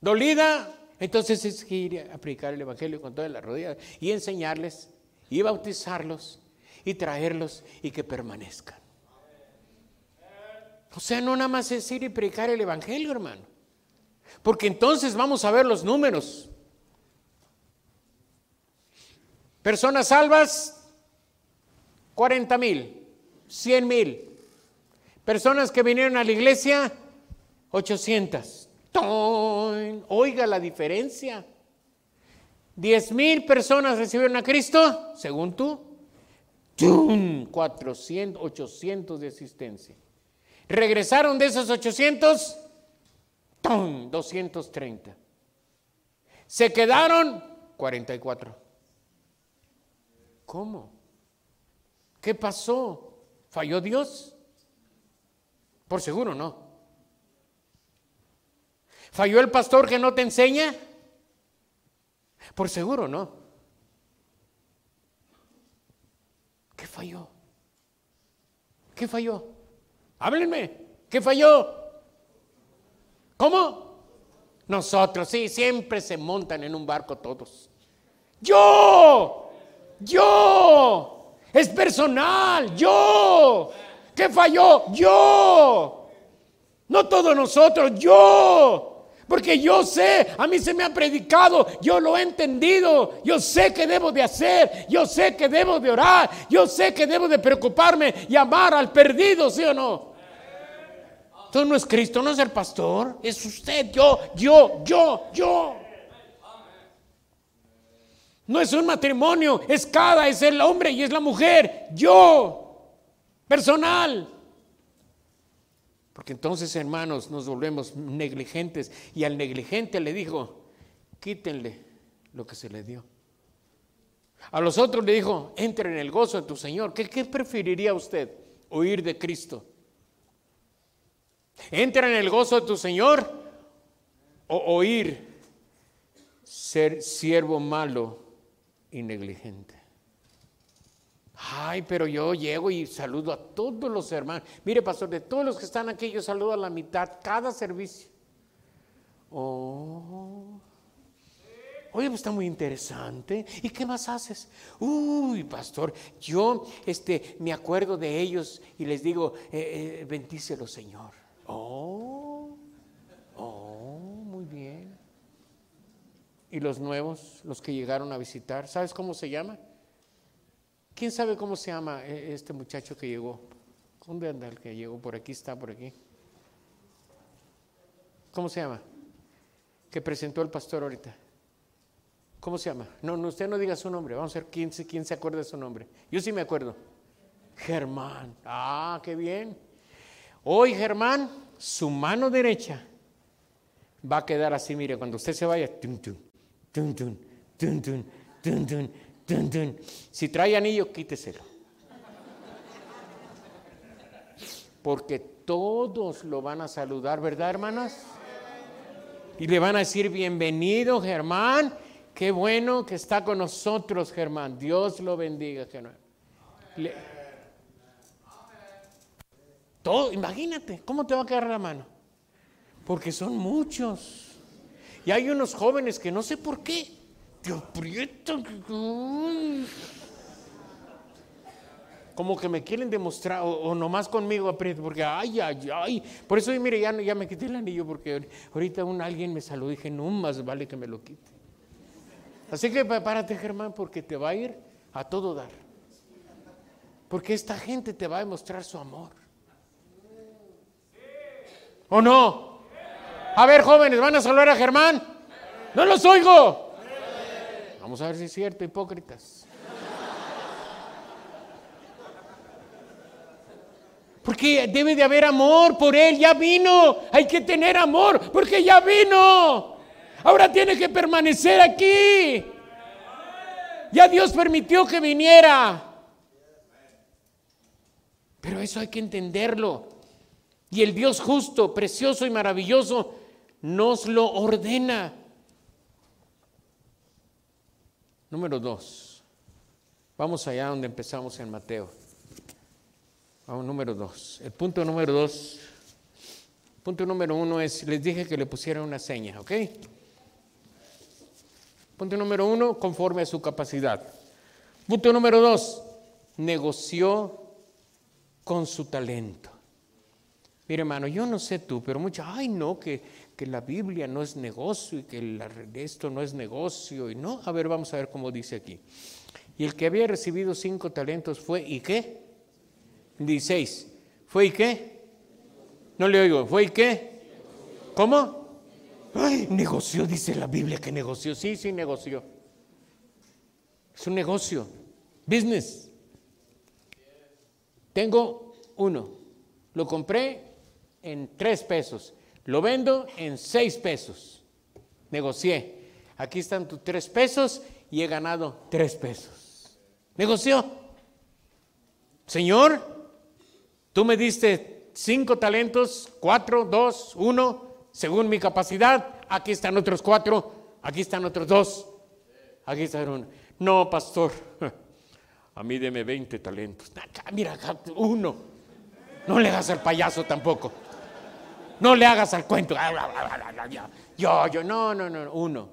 dolida, entonces es ir a predicar el Evangelio con toda la rodilla y enseñarles y bautizarlos y traerlos y que permanezcan. O sea, no nada más es ir y predicar el Evangelio, hermano. Porque entonces vamos a ver los números. Personas salvas, 40 mil, 100 mil. Personas que vinieron a la iglesia, 800. Oiga la diferencia. 10 mil personas recibieron a Cristo, según tú. 400, 800 de asistencia. Regresaron de esos 800, 230. Se quedaron 44. ¿Cómo? ¿Qué pasó? ¿Falló Dios? Por seguro no. ¿Falló el pastor que no te enseña? Por seguro no. ¿Qué falló? ¿Qué falló? Háblenme. ¿Qué falló? ¿Cómo? Nosotros, sí, siempre se montan en un barco todos. Yo, yo. Es personal. Yo. ¿Qué falló? Yo. No todos nosotros. Yo. Porque yo sé, a mí se me ha predicado, yo lo he entendido, yo sé que debo de hacer, yo sé que debo de orar, yo sé que debo de preocuparme y amar al perdido, ¿sí o no? Entonces no es Cristo, no es el pastor, es usted, yo, yo, yo, yo. No es un matrimonio, es cada, es el hombre y es la mujer. Yo, personal. Porque entonces, hermanos, nos volvemos negligentes. Y al negligente le dijo, quítenle lo que se le dio. A los otros le dijo, entre en el gozo de tu Señor. ¿Qué, qué preferiría usted? Oír de Cristo. Entra en el gozo de tu Señor o oír ser siervo malo y negligente. Ay, pero yo llego y saludo a todos los hermanos. Mire, pastor, de todos los que están aquí, yo saludo a la mitad cada servicio. Oh. Oye, pues está muy interesante. ¿Y qué más haces? Uy, pastor, yo este, me acuerdo de ellos y les digo, eh, eh, bendícelo, Señor. Oh, oh, muy bien. ¿Y los nuevos, los que llegaron a visitar? ¿Sabes cómo se llama? ¿Quién sabe cómo se llama eh, este muchacho que llegó? ¿Dónde anda el que llegó? Por aquí está, por aquí. ¿Cómo se llama? Que presentó el pastor ahorita. ¿Cómo se llama? No, no, usted no diga su nombre. Vamos a ver quién, quién se acuerda de su nombre. Yo sí me acuerdo. Germán. Ah, qué bien. Hoy Germán, su mano derecha va a quedar así, mire, cuando usted se vaya, si trae anillo, quíteselo. Porque todos lo van a saludar, ¿verdad, hermanas? Y le van a decir, bienvenido, Germán. Qué bueno que está con nosotros, Germán. Dios lo bendiga, Germán. todo, imagínate, ¿cómo te va a quedar la mano? Porque son muchos. Y hay unos jóvenes que no sé por qué te aprietan. Como que me quieren demostrar, o, nomás conmigo aprieto, porque ay, ay, ay. Por eso, mire, ya, ya me quité el anillo, porque ahorita un alguien me saludó y dije, no más vale que me lo quite. Así que prepárate, Germán, porque te va a ir a todo dar. Porque esta gente te va a demostrar su amor. ¿O no? A ver, jóvenes, ¿van a saludar a Germán? No los oigo. Vamos a ver si es cierto, hipócritas. Porque debe de haber amor por él, ya vino. Hay que tener amor porque ya vino. Ahora tiene que permanecer aquí. Ya Dios permitió que viniera. Pero eso hay que entenderlo. Y el Dios justo, precioso y maravilloso nos lo ordena. Número dos. Vamos allá donde empezamos en Mateo. Vamos, número dos. El punto número dos. Punto número uno es, les dije que le pusieran una seña, ¿ok? Punto número uno, conforme a su capacidad. Punto número dos, negoció con su talento. Mire, hermano, yo no sé tú, pero mucha, ay, no, que, que la Biblia no es negocio y que esto no es negocio. Y no, a ver, vamos a ver cómo dice aquí. Y el que había recibido cinco talentos fue, ¿y qué? Dieciséis. ¿Fue y qué? No le oigo, ¿fue y qué? ¿Cómo? Ay, negoció, dice la Biblia que negoció. Sí, sí, negoció. Es un negocio. Business. Tengo uno. Lo compré en tres pesos. Lo vendo en seis pesos. Negocié. Aquí están tus tres pesos y he ganado tres pesos. Negoció. Señor, tú me diste cinco talentos, cuatro, dos, uno según mi capacidad, aquí están otros cuatro, aquí están otros dos, aquí están uno. No, pastor, a mí deme 20 talentos. Mira, uno. No le hagas al payaso tampoco. No le hagas al cuento. Yo, yo, no, no, no, uno.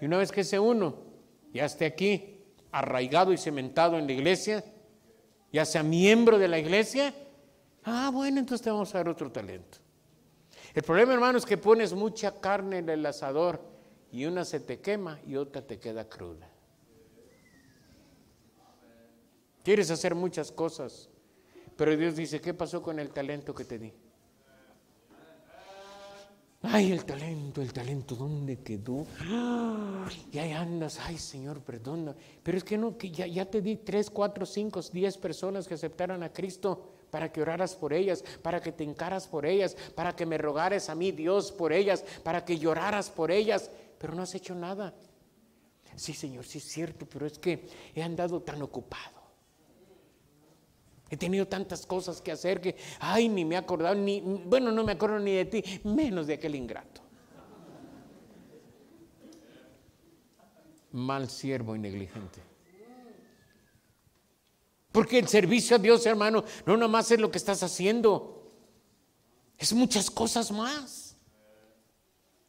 Y una vez que ese uno ya esté aquí, arraigado y cementado en la iglesia, ya sea miembro de la iglesia, ah, bueno, entonces te vamos a dar otro talento. El problema, hermano, es que pones mucha carne en el asador y una se te quema y otra te queda cruda. Quieres hacer muchas cosas, pero Dios dice, ¿qué pasó con el talento que te di? Ay, el talento, el talento, ¿dónde quedó? Y ahí andas, ay Señor, perdona. Pero es que no, que ya, ya te di tres, cuatro, cinco, diez personas que aceptaron a Cristo para que oraras por ellas, para que te encaras por ellas, para que me rogares a mí, Dios, por ellas, para que lloraras por ellas, pero no has hecho nada. Sí, Señor, sí es cierto, pero es que he andado tan ocupado. He tenido tantas cosas que hacer que, ay, ni me he acordado, ni, bueno, no me acuerdo ni de ti, menos de aquel ingrato. Mal siervo y negligente. Porque el servicio a Dios, hermano, no nomás es lo que estás haciendo, es muchas cosas más.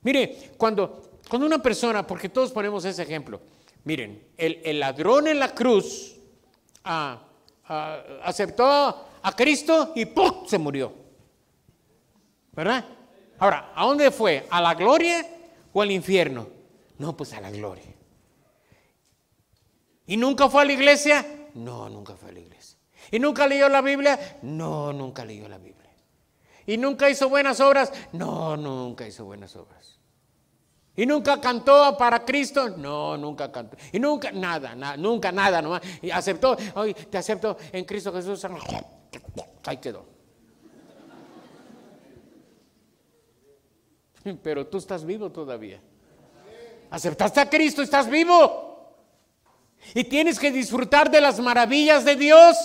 Mire, cuando, cuando una persona, porque todos ponemos ese ejemplo, miren, el, ladrón en la cruz, ah, aceptó a Cristo y se murió. ¿Verdad? Ahora, ¿a dónde fue? ¿A la gloria o al infierno? No, pues a la gloria. ¿Y nunca fue a la iglesia? No, nunca fue a la iglesia. ¿Y nunca leyó la Biblia? No, nunca leyó la Biblia. ¿Y nunca hizo buenas obras? No, nunca hizo buenas obras. ¿Y nunca cantó para Cristo? No, nunca cantó. Y nunca, nada, nunca, nada, nomás. Y aceptó, hoy te acepto en Cristo Jesús. Ahí quedó. Pero tú estás vivo todavía. Aceptaste a Cristo, estás vivo. Y tienes que disfrutar de las maravillas de Dios.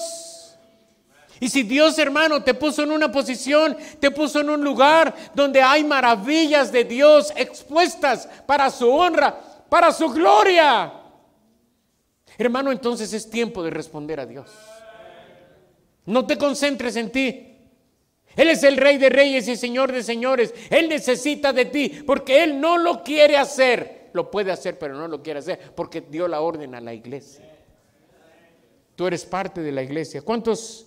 Y si Dios hermano te puso en una posición, te puso en un lugar donde hay maravillas de Dios expuestas para su honra, para su gloria. Hermano, entonces es tiempo de responder a Dios. No te concentres en ti. Él es el rey de reyes y señor de señores. Él necesita de ti porque Él no lo quiere hacer. Lo puede hacer, pero no lo quiere hacer porque dio la orden a la iglesia. Tú eres parte de la iglesia. ¿Cuántos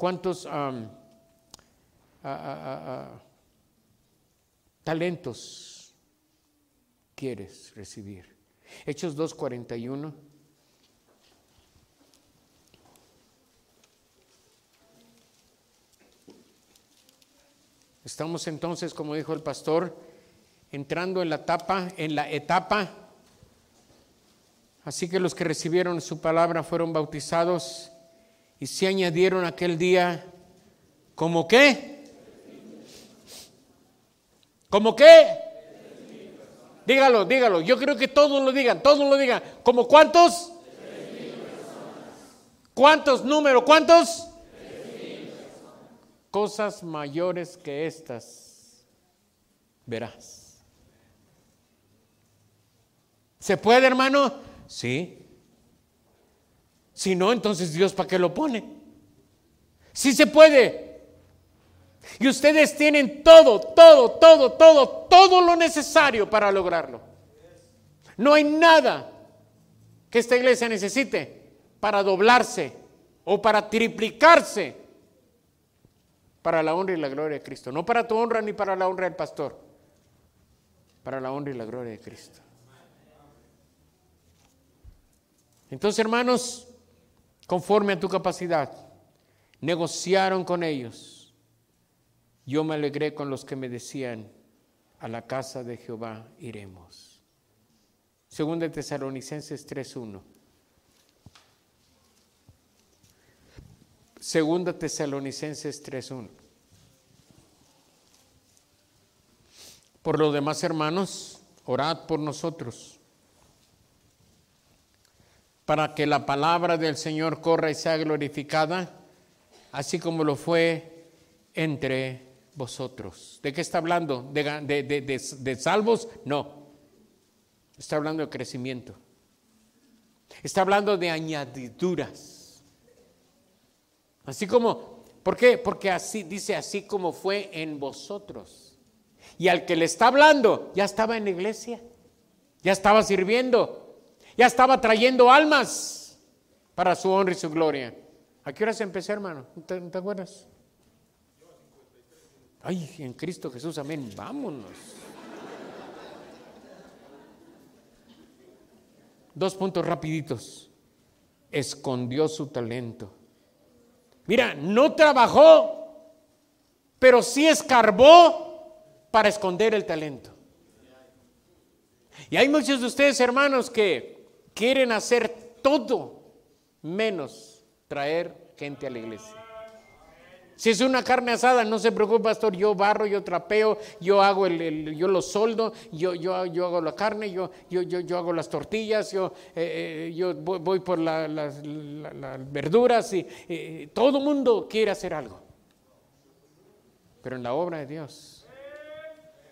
¿Cuántos talentos quieres recibir? Hechos 2.41. Estamos entonces, como dijo el pastor, entrando en la etapa, en la etapa. Así que los que recibieron su palabra fueron bautizados y se añadieron aquel día, ¿como qué? ¿Como qué? Dígalo, dígalo. Yo creo que todos lo digan, todos lo digan. ¿Como cuántos? ¿Cuántos números? ¿Cuántos? Cosas mayores que estas verás. ¿Se puede, hermano? Sí. Si no, entonces Dios para qué lo pone. Si se puede. Y ustedes tienen todo, todo, todo, todo, todo lo necesario para lograrlo. No hay nada que esta iglesia necesite para doblarse o para triplicarse para la honra y la gloria de Cristo. No para tu honra ni para la honra del pastor, para la honra y la gloria de Cristo. Entonces, hermanos, conforme a tu capacidad. Negociaron con ellos. Yo me alegré con los que me decían, a la casa de Jehová iremos. Segunda de Tesalonicenses 3.1. Segunda Tesalonicenses 3.1. Por lo demás, hermanos, orad por nosotros para que la palabra del Señor corra y sea glorificada, así como lo fue entre vosotros. ¿De qué está hablando? ¿De, salvos? No. Está hablando de crecimiento. Está hablando de añadiduras. Así como, ¿por qué? Porque así dice, así como fue en vosotros. Y al que le está hablando, ya estaba en la iglesia, ya estaba sirviendo, ya estaba trayendo almas para su honra y su gloria. ¿A qué hora se empezó, hermano? ¿Te, te acuerdas? Ay, en Cristo Jesús, amén. Vámonos. Dos puntos rapiditos. Escondió su talento. Mira, no trabajó, pero sí escarbó para esconder el talento. Y hay muchos de ustedes, hermanos, que quieren hacer todo menos traer gente a la iglesia. Si es una carne asada, no se preocupe, pastor, yo barro, yo trapeo, yo hago el, yo lo soldo, yo, yo, yo hago la carne, yo, yo, yo, yo hago las tortillas, yo, eh, eh, yo voy, por las verduras y todo mundo quiere hacer algo. Pero en la obra de Dios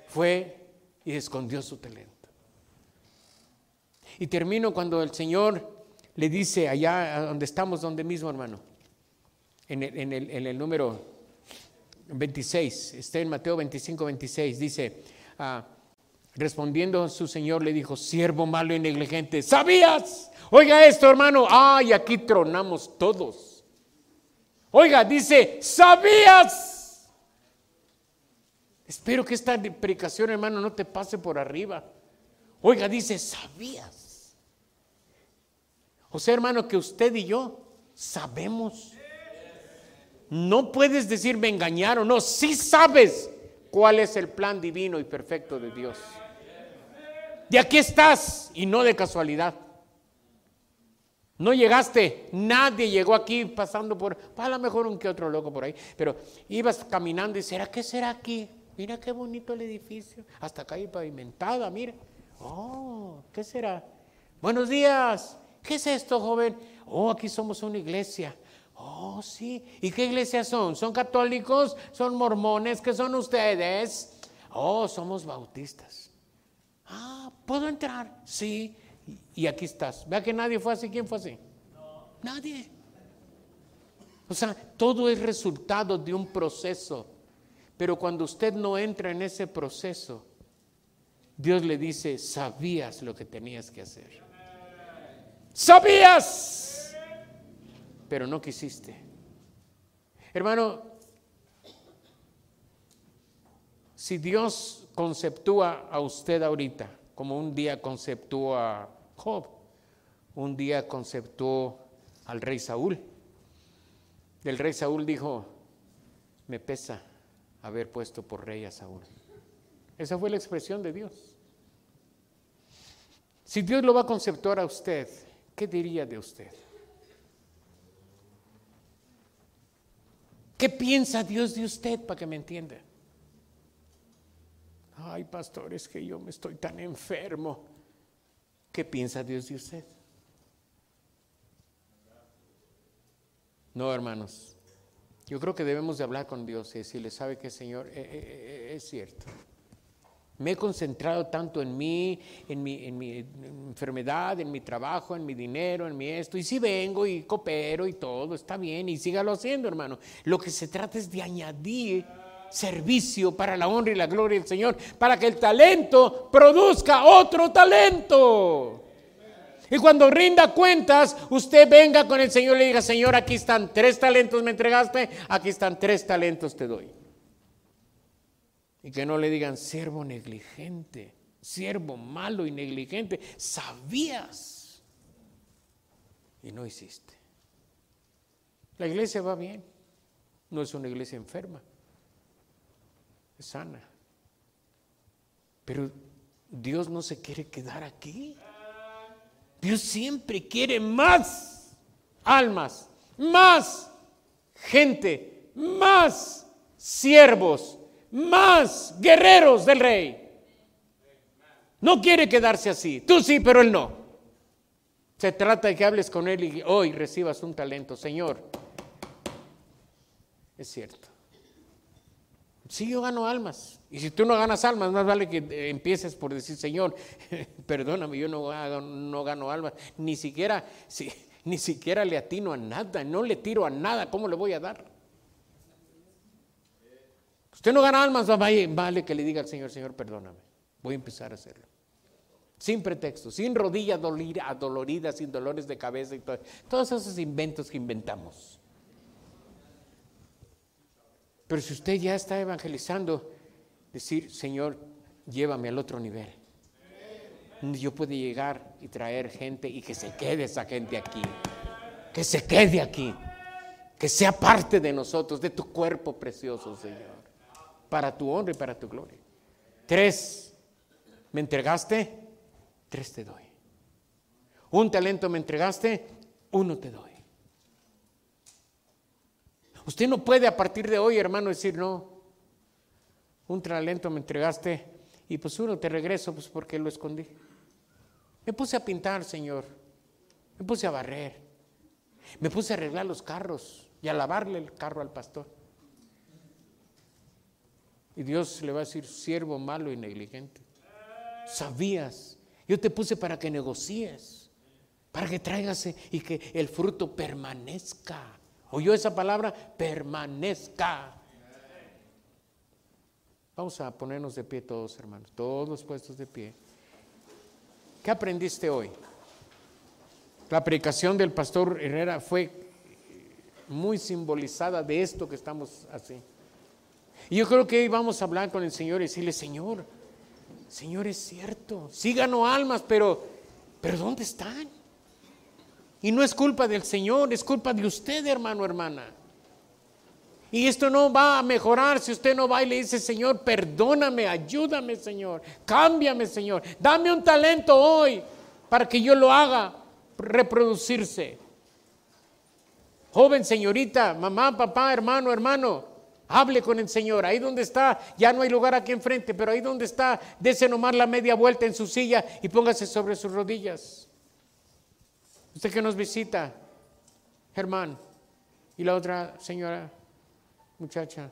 fue y escondió su talento. Y termino cuando el Señor le dice allá donde estamos, donde mismo, hermano en el, número 26, está en Mateo 25, 26, dice, ah, respondiendo su Señor le dijo, siervo malo y negligente, ¿sabías? Oiga esto, hermano, ay, aquí tronamos todos. Oiga, dice, ¿sabías? Espero que esta predicación, hermano, no te pase por arriba. Oiga, dice, ¿sabías? O sea, hermano, que usted y yo sabemos no puedes decir me engañaron, no, sí sabes cuál es el plan divino y perfecto de Dios. De aquí estás y no de casualidad. No llegaste, nadie llegó aquí pasando por, a lo mejor un que otro loco por ahí, pero ibas caminando y será, ¿qué será aquí? Mira qué bonito el edificio, hasta hay pavimentada, mira. Oh, ¿qué será? Buenos días, ¿qué es esto, joven? Oh, aquí somos una iglesia. Oh, sí. ¿Y qué iglesia son? ¿Son católicos? ¿Son mormones? ¿Qué son ustedes? Oh, somos bautistas. Ah, ¿puedo entrar? Sí. Y aquí estás. Vea que nadie fue así. ¿Quién fue así? Nadie. O sea, todo es resultado de un proceso. Pero cuando usted no entra en ese proceso, Dios le dice, sabías lo que tenías que hacer. Sabías pero no quisiste. Hermano, si Dios conceptúa a usted ahorita, como un día conceptuó a Job, un día conceptuó al rey Saúl, el rey Saúl dijo, me pesa haber puesto por rey a Saúl. Esa fue la expresión de Dios. Si Dios lo va a conceptuar a usted, ¿qué diría de usted? ¿Qué piensa Dios de usted para que me entienda? Ay, pastor, es que yo me estoy tan enfermo. ¿Qué piensa Dios de usted? No, hermanos. Yo creo que debemos de hablar con Dios y decirle, ¿sabe qué, Señor? Eh, eh, eh, es cierto. Me he concentrado tanto en mí, en mi, en mi enfermedad, en mi trabajo, en mi dinero, en mi esto. Y si vengo y coopero y todo, está bien. Y sígalo haciendo, hermano. Lo que se trata es de añadir servicio para la honra y la gloria del Señor, para que el talento produzca otro talento. Y cuando rinda cuentas, usted venga con el Señor y le diga, Señor, aquí están tres talentos, me entregaste, aquí están tres talentos, te doy. Y que no le digan siervo negligente, siervo malo y negligente. Sabías y no hiciste. La iglesia va bien. No es una iglesia enferma. Es sana. Pero Dios no se quiere quedar aquí. Dios siempre quiere más almas, más gente, más siervos, más guerreros del rey. No quiere quedarse así. Tú sí, pero él no. Se trata de que hables con él y hoy recibas un talento. Señor, es cierto. Sí, yo gano almas. Y si tú no ganas almas, más vale que empieces por decir, Señor, perdóname, yo no, no gano almas. Ni siquiera, ni siquiera le atino a nada, no le tiro a nada. ¿Cómo le voy a dar? Usted no gana almas, vale que le diga al Señor, Señor, perdóname. Voy a empezar a hacerlo. Sin pretexto, sin rodillas adoloridas, sin dolores de cabeza y todo, todos esos inventos que inventamos. Pero si usted ya está evangelizando, decir, Señor, llévame al otro nivel. Yo puedo llegar y traer gente y que se quede esa gente aquí. Que se quede aquí. Que sea parte de nosotros, de tu cuerpo precioso, Señor para tu honra y para tu gloria. Tres, ¿me entregaste? Tres te doy. Un talento me entregaste, uno te doy. Usted no puede a partir de hoy, hermano, decir, no, un talento me entregaste y pues uno te regreso pues porque lo escondí. Me puse a pintar, Señor. Me puse a barrer. Me puse a arreglar los carros y a lavarle el carro al pastor. Y Dios le va a decir, siervo malo y negligente. Sabías. Yo te puse para que negocies, para que traigas y que el fruto permanezca. ¿Oyó esa palabra? Permanezca. Vamos a ponernos de pie todos, hermanos, todos puestos de pie. ¿Qué aprendiste hoy? La predicación del pastor Herrera fue muy simbolizada de esto que estamos así. Y yo creo que hoy vamos a hablar con el Señor y decirle, Señor, Señor es cierto, sí ganó almas, pero, pero ¿dónde están? Y no es culpa del Señor, es culpa de usted, hermano, hermana. Y esto no va a mejorar si usted no va y le dice, Señor, perdóname, ayúdame, Señor, cámbiame, Señor, dame un talento hoy para que yo lo haga reproducirse. Joven, señorita, mamá, papá, hermano, hermano, hable con el Señor. Ahí donde está, ya no hay lugar aquí enfrente, pero ahí donde está, dése nomás la media vuelta en su silla y póngase sobre sus rodillas. Usted que nos visita, Germán, y la otra señora, muchacha,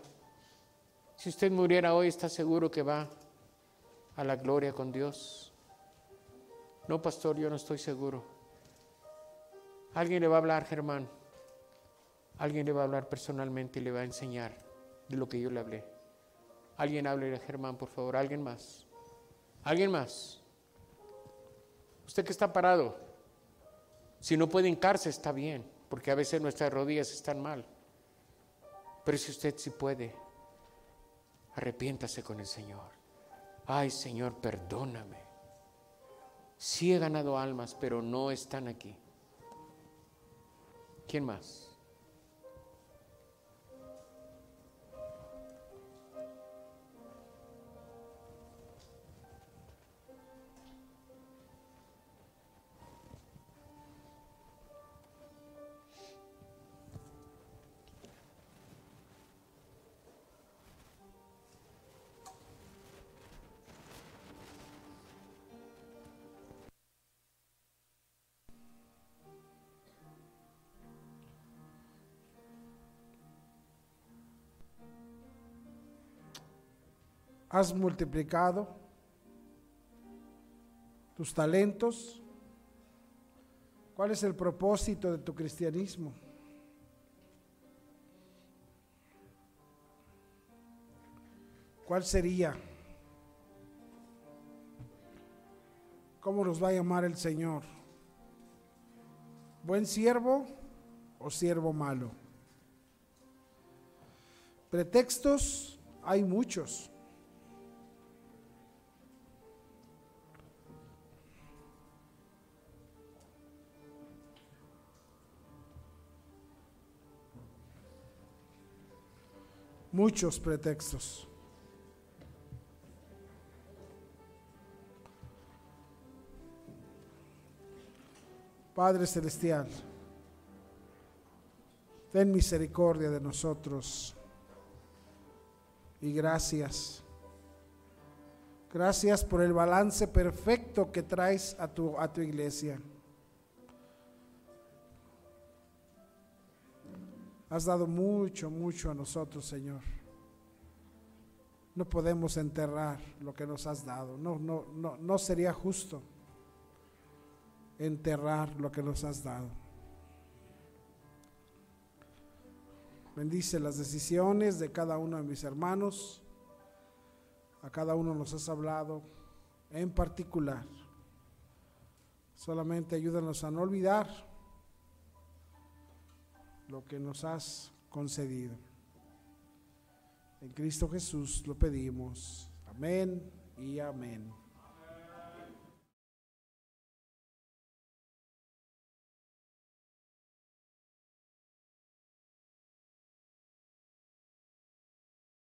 si usted muriera hoy, ¿está seguro que va a la gloria con Dios? No, pastor, yo no estoy seguro. Alguien le va a hablar, Germán. Alguien le va a hablar personalmente y le va a enseñar de lo que yo le hablé. Alguien hable a Germán, por favor. Alguien más. Alguien más. Usted que está parado. Si no puede hincarse, está bien, porque a veces nuestras rodillas están mal. Pero si usted sí puede, arrepiéntase con el Señor. Ay, Señor, perdóname. Sí he ganado almas, pero no están aquí. ¿Quién más? Has multiplicado tus talentos. ¿Cuál es el propósito de tu cristianismo? ¿Cuál sería? ¿Cómo nos va a llamar el Señor? ¿Buen siervo o siervo malo? Pretextos hay muchos. Muchos pretextos. Padre Celestial, ten misericordia de nosotros y gracias. Gracias por el balance perfecto que traes a tu, a tu iglesia. Has dado mucho, mucho a nosotros, Señor. No podemos enterrar lo que nos has dado. No, no, no, no sería justo enterrar lo que nos has dado. Bendice las decisiones de cada uno de mis hermanos. A cada uno nos has hablado en particular. Solamente ayúdanos a no olvidar lo que nos has concedido. En Cristo Jesús lo pedimos. Amén y amén.